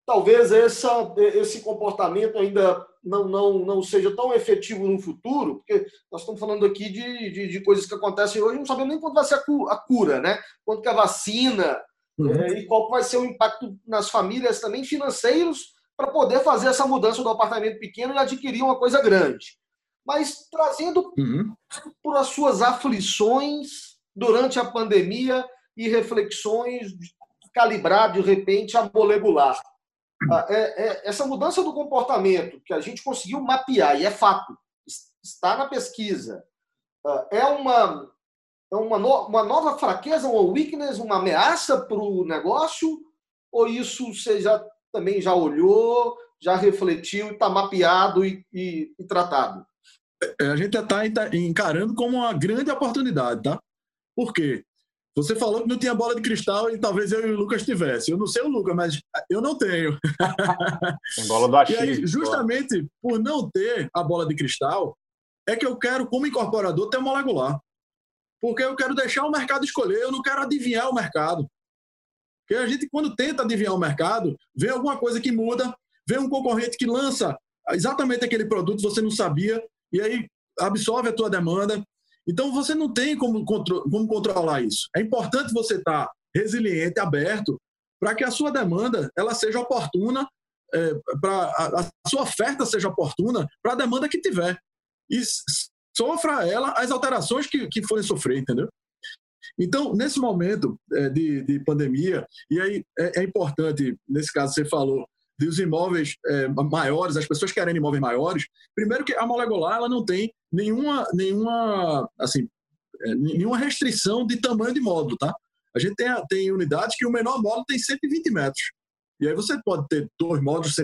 talvez essa, esse comportamento ainda não, não, não seja tão efetivo no futuro, porque nós estamos falando aqui de, de, de coisas que acontecem hoje, não sabemos nem quando vai ser a cura, né? quando que a vacina uhum. é, e qual vai ser o impacto nas famílias também financeiros para poder fazer essa mudança do apartamento pequeno e adquirir uma coisa grande. Mas trazendo uhum. por as suas aflições durante a pandemia e reflexões calibrar de repente a molecular. Ah, é, é, essa mudança do comportamento que a gente conseguiu mapear, e é fato, está na pesquisa, ah, é uma, é uma, no, uma nova fraqueza, uma weakness, uma ameaça para o negócio? Ou isso você já, também já olhou, já refletiu, está mapeado e, e, e tratado? É, a gente está encarando como uma grande oportunidade, tá? Por quê? Você falou que não tinha bola de cristal e talvez eu e o Lucas tivesse. Eu não sei o Lucas, mas eu não tenho. Tem bola do achismo. E aí, justamente por não ter a bola de cristal, é que eu quero, como incorporador, ter molecular. Porque eu quero deixar o mercado escolher, eu não quero adivinhar o mercado. Porque a gente, quando tenta adivinhar o mercado, vê alguma coisa que muda, vê um concorrente que lança exatamente aquele produto, você não sabia, e aí absorve a tua demanda, então, você não tem como, contro como controlar isso. É importante você estar tá resiliente, aberto, para que a sua demanda ela seja oportuna, é, para a, a, sua oferta seja oportuna para a demanda que tiver. E sofra ela as alterações que, que forem sofrer, entendeu? Então, nesse momento é, de, de pandemia, e aí é, é importante, nesse caso você falou, dos imóveis é, maiores, as pessoas querem imóveis maiores, primeiro que a molecular ela não tem nenhuma, nenhuma, assim, é, nenhuma restrição de tamanho de módulo, tá? A gente tem, tem unidades que o menor módulo tem 120 metros. E aí você pode ter dois módulos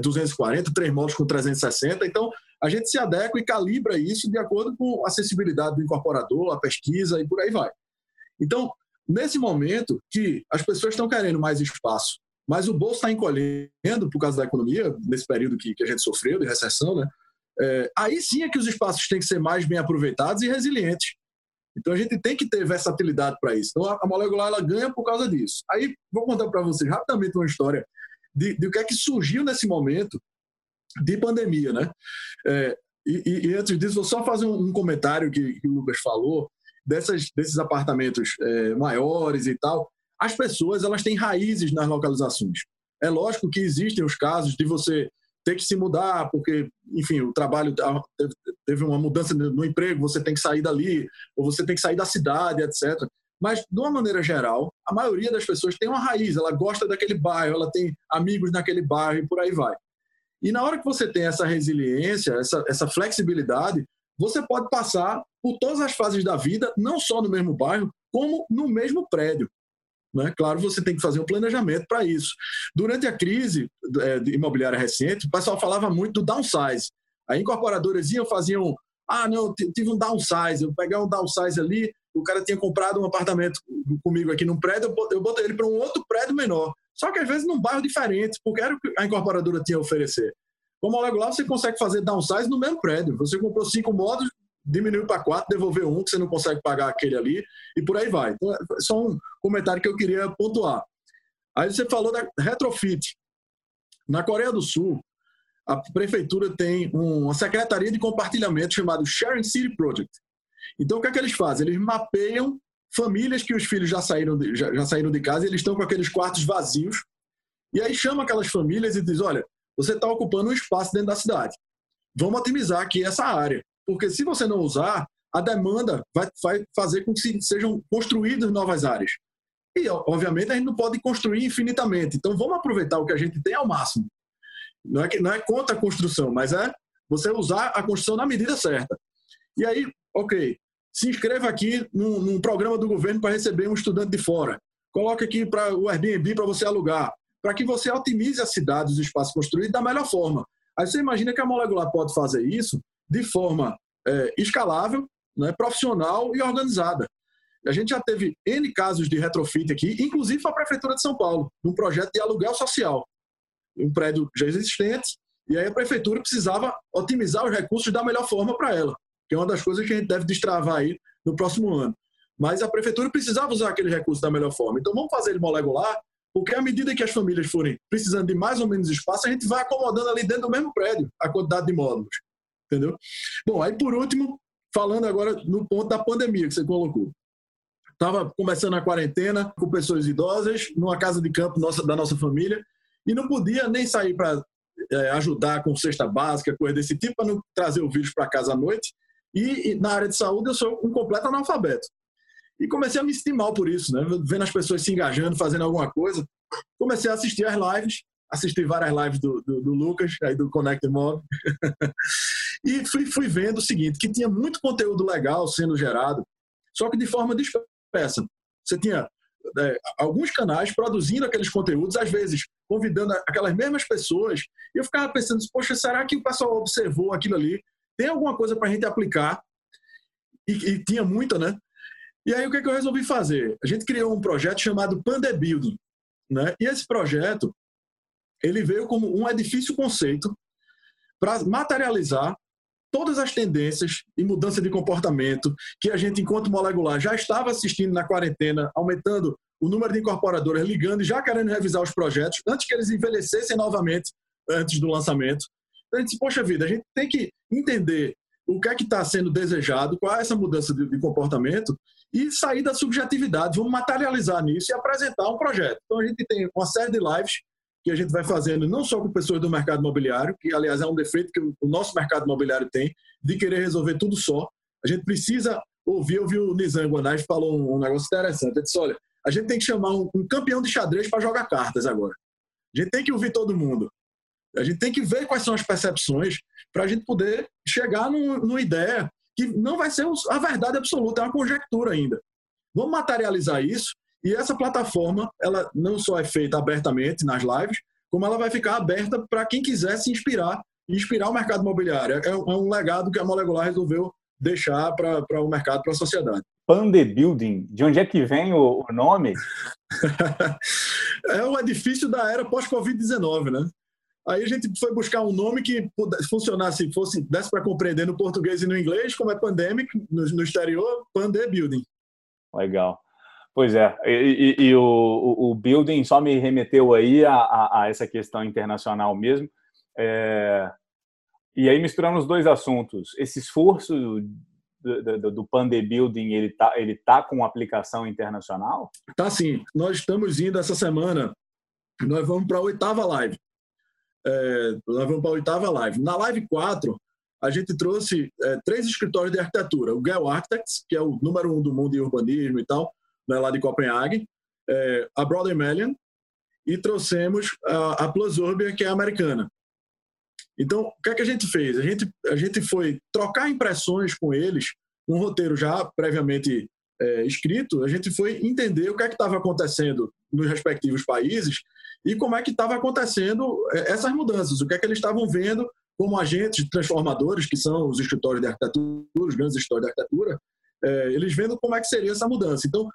240, três módulos com 360. Então, a gente se adequa e calibra isso de acordo com a acessibilidade do incorporador, a pesquisa e por aí vai. Então, nesse momento que as pessoas estão querendo mais espaço mas o bolso está encolhendo por causa da economia, nesse período que, que a gente sofreu de recessão, né? É, aí sim é que os espaços têm que ser mais bem aproveitados e resilientes. Então a gente tem que ter versatilidade para isso. Então a molecular ela ganha por causa disso. Aí vou contar para vocês rapidamente uma história de, de, o que é que surgiu nesse momento de pandemia, né? É, e, e, antes disso, vou só fazer um, um comentário que, que, o Lucas falou dessas, desses apartamentos é, maiores e tal as pessoas elas têm raízes nas localizações. É lógico que existem os casos de você ter que se mudar, porque, enfim, o trabalho teve uma mudança no emprego, você tem que sair dali, ou você tem que sair da cidade, etc. Mas, de uma maneira geral, a maioria das pessoas tem uma raiz, ela gosta daquele bairro, ela tem amigos naquele bairro e por aí vai. E na hora que você tem essa resiliência, essa, essa flexibilidade, você pode passar por todas as fases da vida, não só no mesmo bairro, como no mesmo prédio. Né? Claro, você tem que fazer um planejamento para isso. Durante a crise é, imobiliária recente, o pessoal falava muito do downsize. Aí incorporadoras iam, faziam, ah, não, tive um downsize, eu peguei um downsize ali, o cara tinha comprado um apartamento comigo aqui num prédio, eu botei ele para um outro prédio menor. Só que às vezes num bairro diferente, porque era o que a incorporadora tinha a oferecer. Como o Legolar, você consegue fazer downsize no mesmo prédio. Você comprou cinco módulos, diminuiu para quatro, devolveu um, que você não consegue pagar aquele ali, e por aí vai. Então, é só um comentário que eu queria pontuar. Aí você falou da retrofit. Na Coreia do Sul, a prefeitura tem uma secretaria de compartilhamento chamada Sharing City Project. Então, o que é que eles fazem? Eles mapeiam famílias que os filhos já saíram de, já, já saíram de casa e eles estão com aqueles quartos vazios. E aí chama aquelas famílias e diz: olha, você está ocupando um espaço dentro da cidade. Vamos otimizar aqui essa área. Porque se você não usar, a demanda vai, vai fazer com que sejam construídas novas áreas. E, obviamente, a gente não pode construir infinitamente. Então, vamos aproveitar o que a gente tem ao máximo. Não é, que, não é contra a construção, mas é você usar a construção na medida certa. E aí, ok, se inscreva aqui num, num programa do governo para receber um estudante de fora. Coloque aqui para o Airbnb para você alugar, para que você otimize a cidade, os espaços construídos da melhor forma. Aí você imagina que a molecular pode fazer isso de forma é, escalável, né, profissional e organizada. A gente já teve N casos de retrofit aqui, inclusive para a Prefeitura de São Paulo, num projeto de aluguel social. Um prédio já existente, e aí a Prefeitura precisava otimizar os recursos da melhor forma para ela que é uma das coisas que a gente deve destravar aí no próximo ano. Mas a prefeitura precisava usar aquele recurso da melhor forma. Então vamos fazer ele molecular, porque à medida que as famílias forem precisando de mais ou menos espaço, a gente vai acomodando ali dentro do mesmo prédio a quantidade de módulos. Entendeu? Bom, aí por último, falando agora no ponto da pandemia que você colocou. Estava começando a quarentena com pessoas idosas, numa casa de campo nossa, da nossa família, e não podia nem sair para é, ajudar com cesta básica, coisa desse tipo, para não trazer o vírus para casa à noite. E, e, na área de saúde eu sou um completo analfabeto. E comecei a me sentir mal por isso, né? Vendo as pessoas se engajando, fazendo alguma coisa. Comecei a assistir as lives, assisti várias lives do, do, do Lucas, aí do Connect Mob. e fui, fui vendo o seguinte, que tinha muito conteúdo legal sendo gerado, só que de forma dispersa. Você tinha é, alguns canais produzindo aqueles conteúdos, às vezes convidando aquelas mesmas pessoas, e eu ficava pensando, poxa, será que o pessoal observou aquilo ali? tem alguma coisa para a gente aplicar. E, e, tinha muita, né? E aí o que, é que eu resolvi fazer? A gente criou um projeto chamado Pande Building, né? E esse projeto ele veio como um edifício conceito para materializar todas as tendências e mudança de comportamento que a gente, enquanto molecular, já estava assistindo na quarentena, aumentando o número de incorporadoras ligando e já querendo revisar os projetos antes que eles envelhecessem novamente antes do lançamento. Então a gente poxa vida, a gente tem que entender o que é que está sendo desejado, qual é essa mudança de, de, comportamento e sair da subjetividade. Vamos materializar nisso e apresentar um projeto. Então a gente tem uma série de lives que a gente vai fazendo não só com pessoas do mercado imobiliário, que aliás é um defeito que o nosso mercado imobiliário tem, de querer resolver tudo só. A gente precisa ouvir, ouvir o Nizam Guanais falou um, um, negócio interessante. Ele disse, olha, a gente tem que chamar um, um campeão de xadrez para jogar cartas agora. A gente tem que ouvir todo mundo. A gente tem que ver quais são as percepções para a gente poder chegar num, numa ideia que não vai ser a verdade absoluta, é uma conjectura ainda. Vamos materializar isso e essa plataforma, ela não só é feita abertamente nas lives, como ela vai ficar aberta para quem quiser se inspirar e inspirar o mercado imobiliário. É, é um legado que a Molecular resolveu deixar para o mercado, para a sociedade. Pande Building, de onde é que vem o, o nome? é um edifício da era pós-Covid-19, né? Aí a gente foi buscar um nome que funcionasse, fosse, desse para compreender no português e no inglês, como é pandemic, no, no exterior, Pandé Building. Legal. Pois é, e, e, e o, o, building só me remeteu aí a, a, a essa questão internacional mesmo. É... E aí, misturando os dois assuntos, esse esforço do, do, do Pandé Building, ele tá, ele tá com aplicação internacional? Tá sim. Nós estamos indo essa semana, nós vamos para a oitava live é, nós vamos para a oitava live. Na live 4, a gente trouxe é, três escritórios de arquitetura. O Gale Architects, que é o número um do mundo em urbanismo e tal. Né, lá de Copenhague, é, a Broader Melian, e trouxemos a, a Plus Orbia, que é americana. Então, o que é que a gente fez? A gente, a gente foi trocar impressões com eles, um roteiro já previamente é, escrito, a gente foi entender o que é que estava acontecendo nos respectivos países e como é que estava acontecendo é, essas mudanças, o que é que eles estavam vendo como agentes transformadores, que são os escritórios de arquitetura, os grandes escritórios de arquitetura, é, eles vendo como é que seria essa mudança. Então,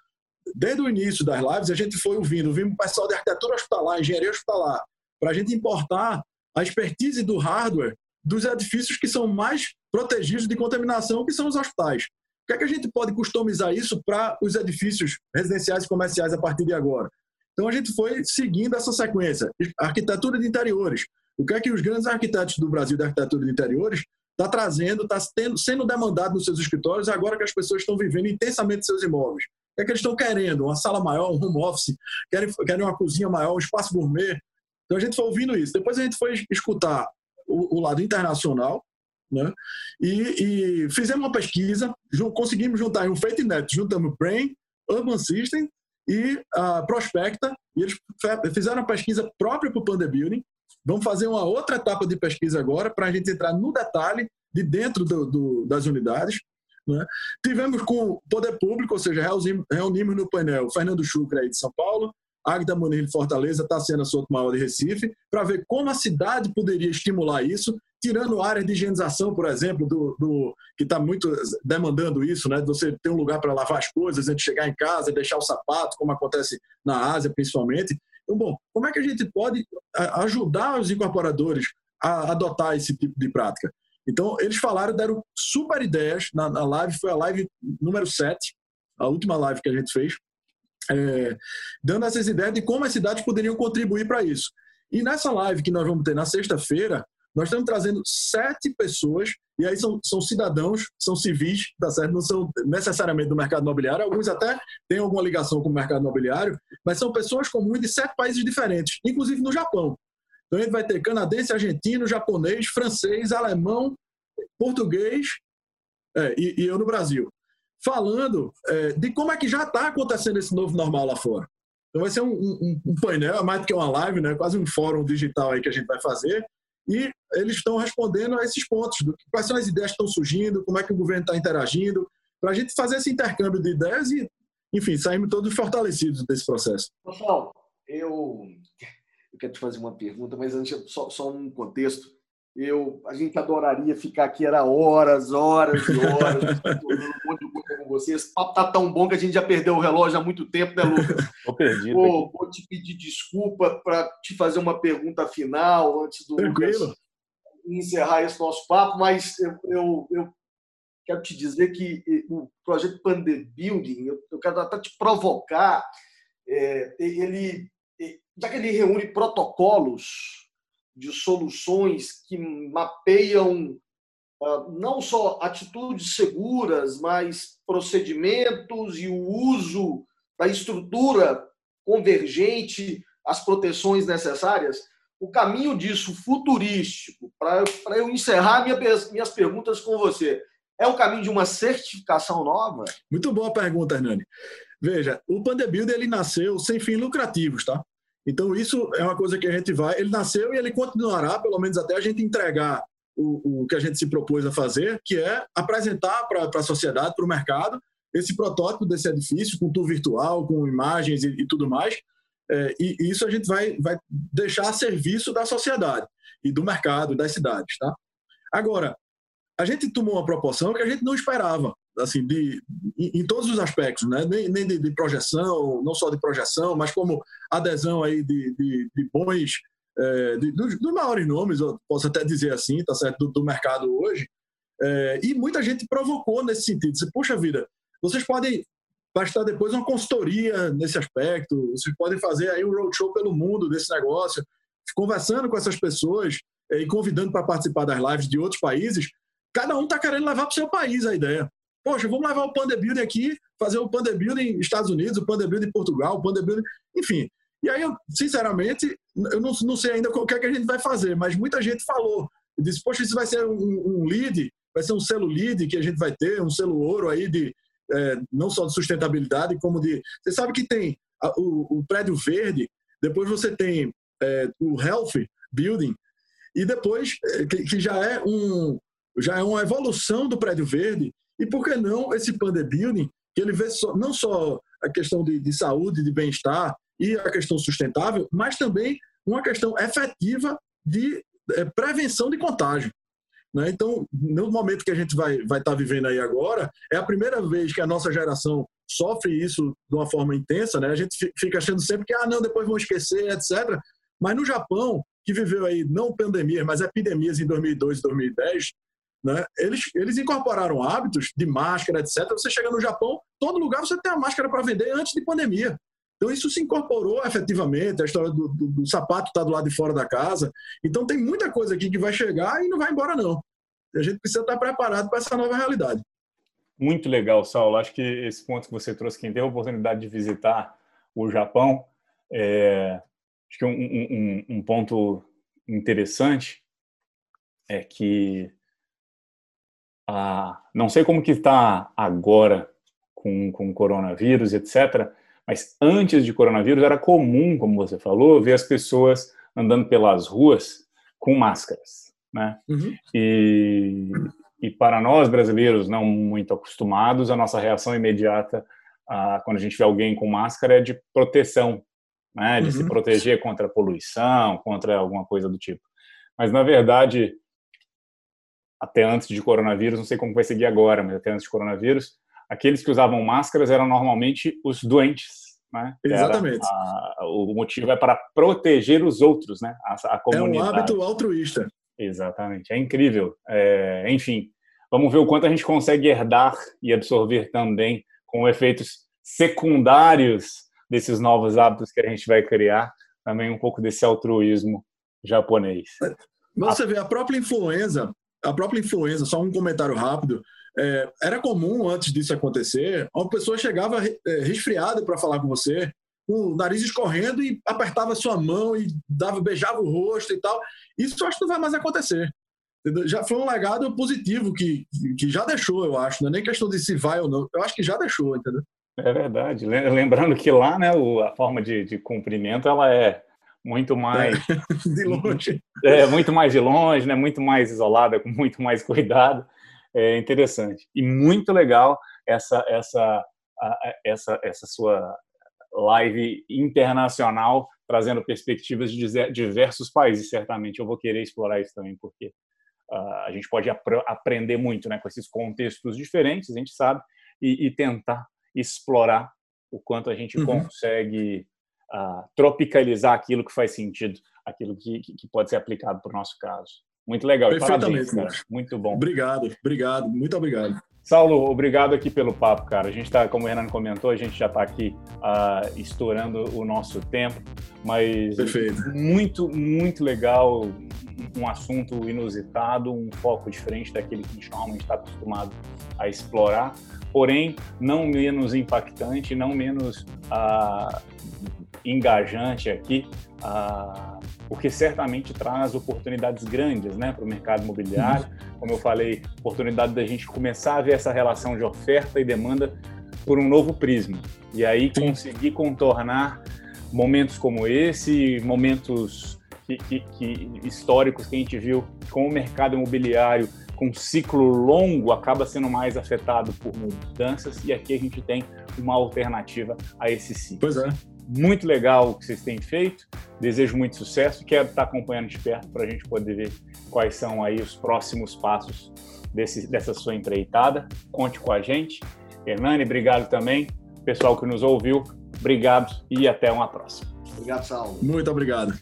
desde o início das lives, a gente foi ouvindo, ouvimos o pessoal de arquitetura hospitalar, engenharia hospitalar, para a gente importar a expertise do hardware dos edifícios que são mais protegidos de contaminação, que são os hospitais. O que é que a gente pode customizar isso para os edifícios residenciais e comerciais a partir de agora? Então a gente foi seguindo essa sequência. Arquitetura de interiores. O que é que os grandes arquitetos do Brasil de arquitetura de interiores está trazendo, está sendo demandado nos seus escritórios agora que as pessoas estão vivendo intensamente seus imóveis? Que é que eles estão querendo? Uma sala maior, um home office, querem, querem uma cozinha maior, um espaço gourmet. Então a gente foi ouvindo isso. Depois a gente foi escutar o, o lado internacional, né? E, e, fizemos uma pesquisa, conseguimos juntar um FateNet, juntamos Brain, Urban System e a Prospecta, e eles fizeram uma pesquisa própria para o Panda Building. Vamos fazer uma outra etapa de pesquisa agora, para a gente entrar no detalhe de dentro do, do, das unidades. Né? Tivemos com o poder público, ou seja, reunimos no painel Fernando Chucre aí de São Paulo, Agda Munir de Fortaleza, Tassiana Souto Maior de Recife, para ver como a cidade poderia estimular isso, tirando áreas de higienização, por exemplo, do, do que está muito demandando isso, né? De você ter um lugar para lavar as coisas antes de chegar em casa, deixar o sapato, como acontece na Ásia principalmente. Então, bom, como é que a gente pode ajudar os incorporadores a adotar esse tipo de prática? Então, eles falaram, deram super ideias na, na live, foi a live número 7, a última live que a gente fez, é, dando essas ideias de como as cidades poderiam contribuir para isso. E nessa live que nós vamos ter na sexta-feira, nós estamos trazendo sete pessoas, e aí são, são cidadãos, são civis, tá certo? não são necessariamente do mercado imobiliário, alguns até têm alguma ligação com o mercado imobiliário, mas são pessoas comuns de sete países diferentes, inclusive no Japão. Então a gente vai ter canadense, argentino, japonês, francês, alemão, português é, e, e, eu no Brasil. Falando é, de como é que já está acontecendo esse novo normal lá fora. Então vai ser um, um, um, painel, é mais do que uma live, né? quase um fórum digital aí que a gente vai fazer. E eles estão respondendo a esses pontos, do, quais são as ideias que estão surgindo, como é que o governo está interagindo, para a gente fazer esse intercâmbio de ideias e, enfim, sairmos todos fortalecidos desse processo. Pessoal, eu eu quero te fazer uma pergunta, mas antes, só, só um contexto. Eu, a gente adoraria ficar aqui, era horas, horas e horas, um monte de coisa com vocês. O papo tá tão bom que a gente já perdeu o relógio há muito tempo, né, Lucas? Estou perdido. Vou, vou, te pedir desculpa para te fazer uma pergunta final antes do Tranquilo. Lucas encerrar esse nosso papo, mas eu, eu, eu quero te dizer que o projeto Pande Building, eu, eu quero até te provocar, é, ele já que ele reúne protocolos de soluções que mapeiam uh, não só atitudes seguras, mas procedimentos e o uso da estrutura convergente, as proteções necessárias, o caminho disso futurístico, para eu encerrar minha, minhas perguntas com você, é o caminho de uma certificação nova? Muito boa pergunta, Hernani. Veja, o Pandebuild ele nasceu sem fins lucrativos, tá? Então, isso é uma coisa que a gente vai. Ele nasceu e ele continuará, pelo menos até a gente entregar o, o que a gente se propôs a fazer, que é apresentar para a sociedade, para o mercado, esse protótipo desse edifício, com tour virtual, com imagens e, e tudo mais. É, e, e, isso a gente vai, vai deixar a serviço da sociedade e do mercado, das cidades. Tá? Agora, a gente tomou uma proporção que a gente não esperava assim, de, em, em, todos os aspectos, né? nem, nem de, de, projeção, não só de projeção, mas como adesão aí de, de, de bons, é, dos, dos, maiores nomes, eu posso até dizer assim, tá certo, do, do mercado hoje. É, e muita gente provocou nesse sentido. Disse, Puxa vida, vocês podem prestar depois uma consultoria nesse aspecto, vocês podem fazer aí um roadshow pelo mundo desse negócio, conversando com essas pessoas é, e convidando para participar das lives de outros países. Cada um está querendo levar para o seu país a ideia. Poxa, vamos levar o Panda Building aqui, fazer o Panda Building Estados Unidos, o Panda Building Portugal, o Panda Building, enfim. E aí, eu, sinceramente, eu não, não sei ainda o que, é que a gente vai fazer, mas muita gente falou. Disse, poxa, isso vai ser um, um lead, vai ser um selo lead que a gente vai ter, um selo ouro aí de, é, não só de sustentabilidade, como de. Você sabe que tem a, o, o, prédio verde, depois você tem é, o health building, e depois, é, que, que, já é um já é uma evolução do prédio verde, e por que não esse Panda Building, que ele vê só, não só a questão de, de saúde, de bem-estar e a questão sustentável, mas também uma questão efetiva de é, prevenção de contágio. Né? Então, no momento que a gente vai estar vai tá vivendo aí agora, é a primeira vez que a nossa geração sofre isso de uma forma intensa. Né? A gente fica achando sempre que, ah, não, depois vão esquecer, etc. Mas no Japão, que viveu aí não pandemias, mas epidemias em 2002 e 2010, né? Eles, eles incorporaram hábitos de máscara, etc. Você chega no Japão, todo lugar você tem a máscara para vender antes de pandemia. Então, isso se incorporou efetivamente, a história do, do, do sapato está do lado de fora da casa. Então, tem muita coisa aqui que vai chegar e não vai embora, não. A gente precisa estar preparado para essa nova realidade. Muito legal, Saulo. Acho que esse ponto que você trouxe, quem teve a oportunidade de visitar o Japão, é, acho que um, um, um ponto interessante é que ah, não sei como que está agora com, com o coronavírus, etc., mas antes de coronavírus era comum, como você falou, ver as pessoas andando pelas ruas com máscaras, né? Uhum. E, e para nós brasileiros não muito acostumados, a nossa reação imediata ah, quando a gente vê alguém com máscara é de proteção, né? De uhum. se proteger contra a poluição, contra alguma coisa do tipo. Mas na verdade, até antes de coronavírus, não sei como vai seguir agora, mas até antes de coronavírus, aqueles que usavam máscaras eram normalmente os doentes. Né? Exatamente. A, o motivo é para proteger os outros, né? A, a comunidade. É um hábito altruísta. Exatamente. É incrível. É, enfim, vamos ver o quanto a gente consegue herdar e absorver também com efeitos secundários desses novos hábitos que a gente vai criar, também um pouco desse altruísmo japonês. Você vê a própria influenza, a própria influenza, só um comentário rápido, é, era comum, antes disso acontecer, uma pessoa chegava é, resfriada para falar com você, com o nariz escorrendo e apertava sua mão e dava, beijava o rosto e tal. Isso eu acho que não vai mais acontecer. Já foi um legado positivo que, que já deixou, eu acho. Não é nem questão de se vai ou não. Eu acho que já deixou, entendeu? É verdade. Lembrando que lá, né, a forma de, de cumprimento ela é muito mais é, de longe, é muito mais de longe, né? Muito mais isolada, com muito mais cuidado é interessante. E muito legal essa, essa, essa, essa sua live internacional, trazendo perspectivas de diversos países. Certamente eu vou querer explorar isso também, porque uh, a gente pode ap aprender muito né, com esses contextos diferentes, a gente sabe, e, e tentar explorar o quanto a gente uhum. consegue uh, tropicalizar aquilo que faz sentido, aquilo que, que pode ser aplicado para o nosso caso. Muito legal. Perfeitamente, parabéns, Muito bom. Obrigado, obrigado, muito obrigado. Saulo, obrigado aqui pelo papo, cara. A gente está, como o Renan comentou, a gente já está aqui uh, estourando o nosso tempo, mas Perfeito. muito, muito legal, um assunto inusitado, um foco diferente daquele que a gente normalmente está acostumado a explorar, porém não menos impactante, não menos uh, engajante aqui. Uh, porque certamente traz oportunidades grandes né, para o mercado imobiliário. Como eu falei, oportunidade da gente começar a ver essa relação de oferta e demanda por um novo prisma. E aí conseguir contornar momentos como esse, momentos que, que, que, históricos que a gente viu com o mercado imobiliário com ciclo longo acaba sendo mais afetado por mudanças e aqui a gente tem uma alternativa a esse ciclo. Pois é muito legal o que vocês têm feito. Desejo muito sucesso. Quero estar acompanhando de perto para a gente poder ver quais são aí os próximos passos desse, dessa sua empreitada. Conte com a gente. Hernani, obrigado também. Pessoal que nos ouviu, obrigado e até uma próxima. Obrigado, Saulo. Muito obrigado.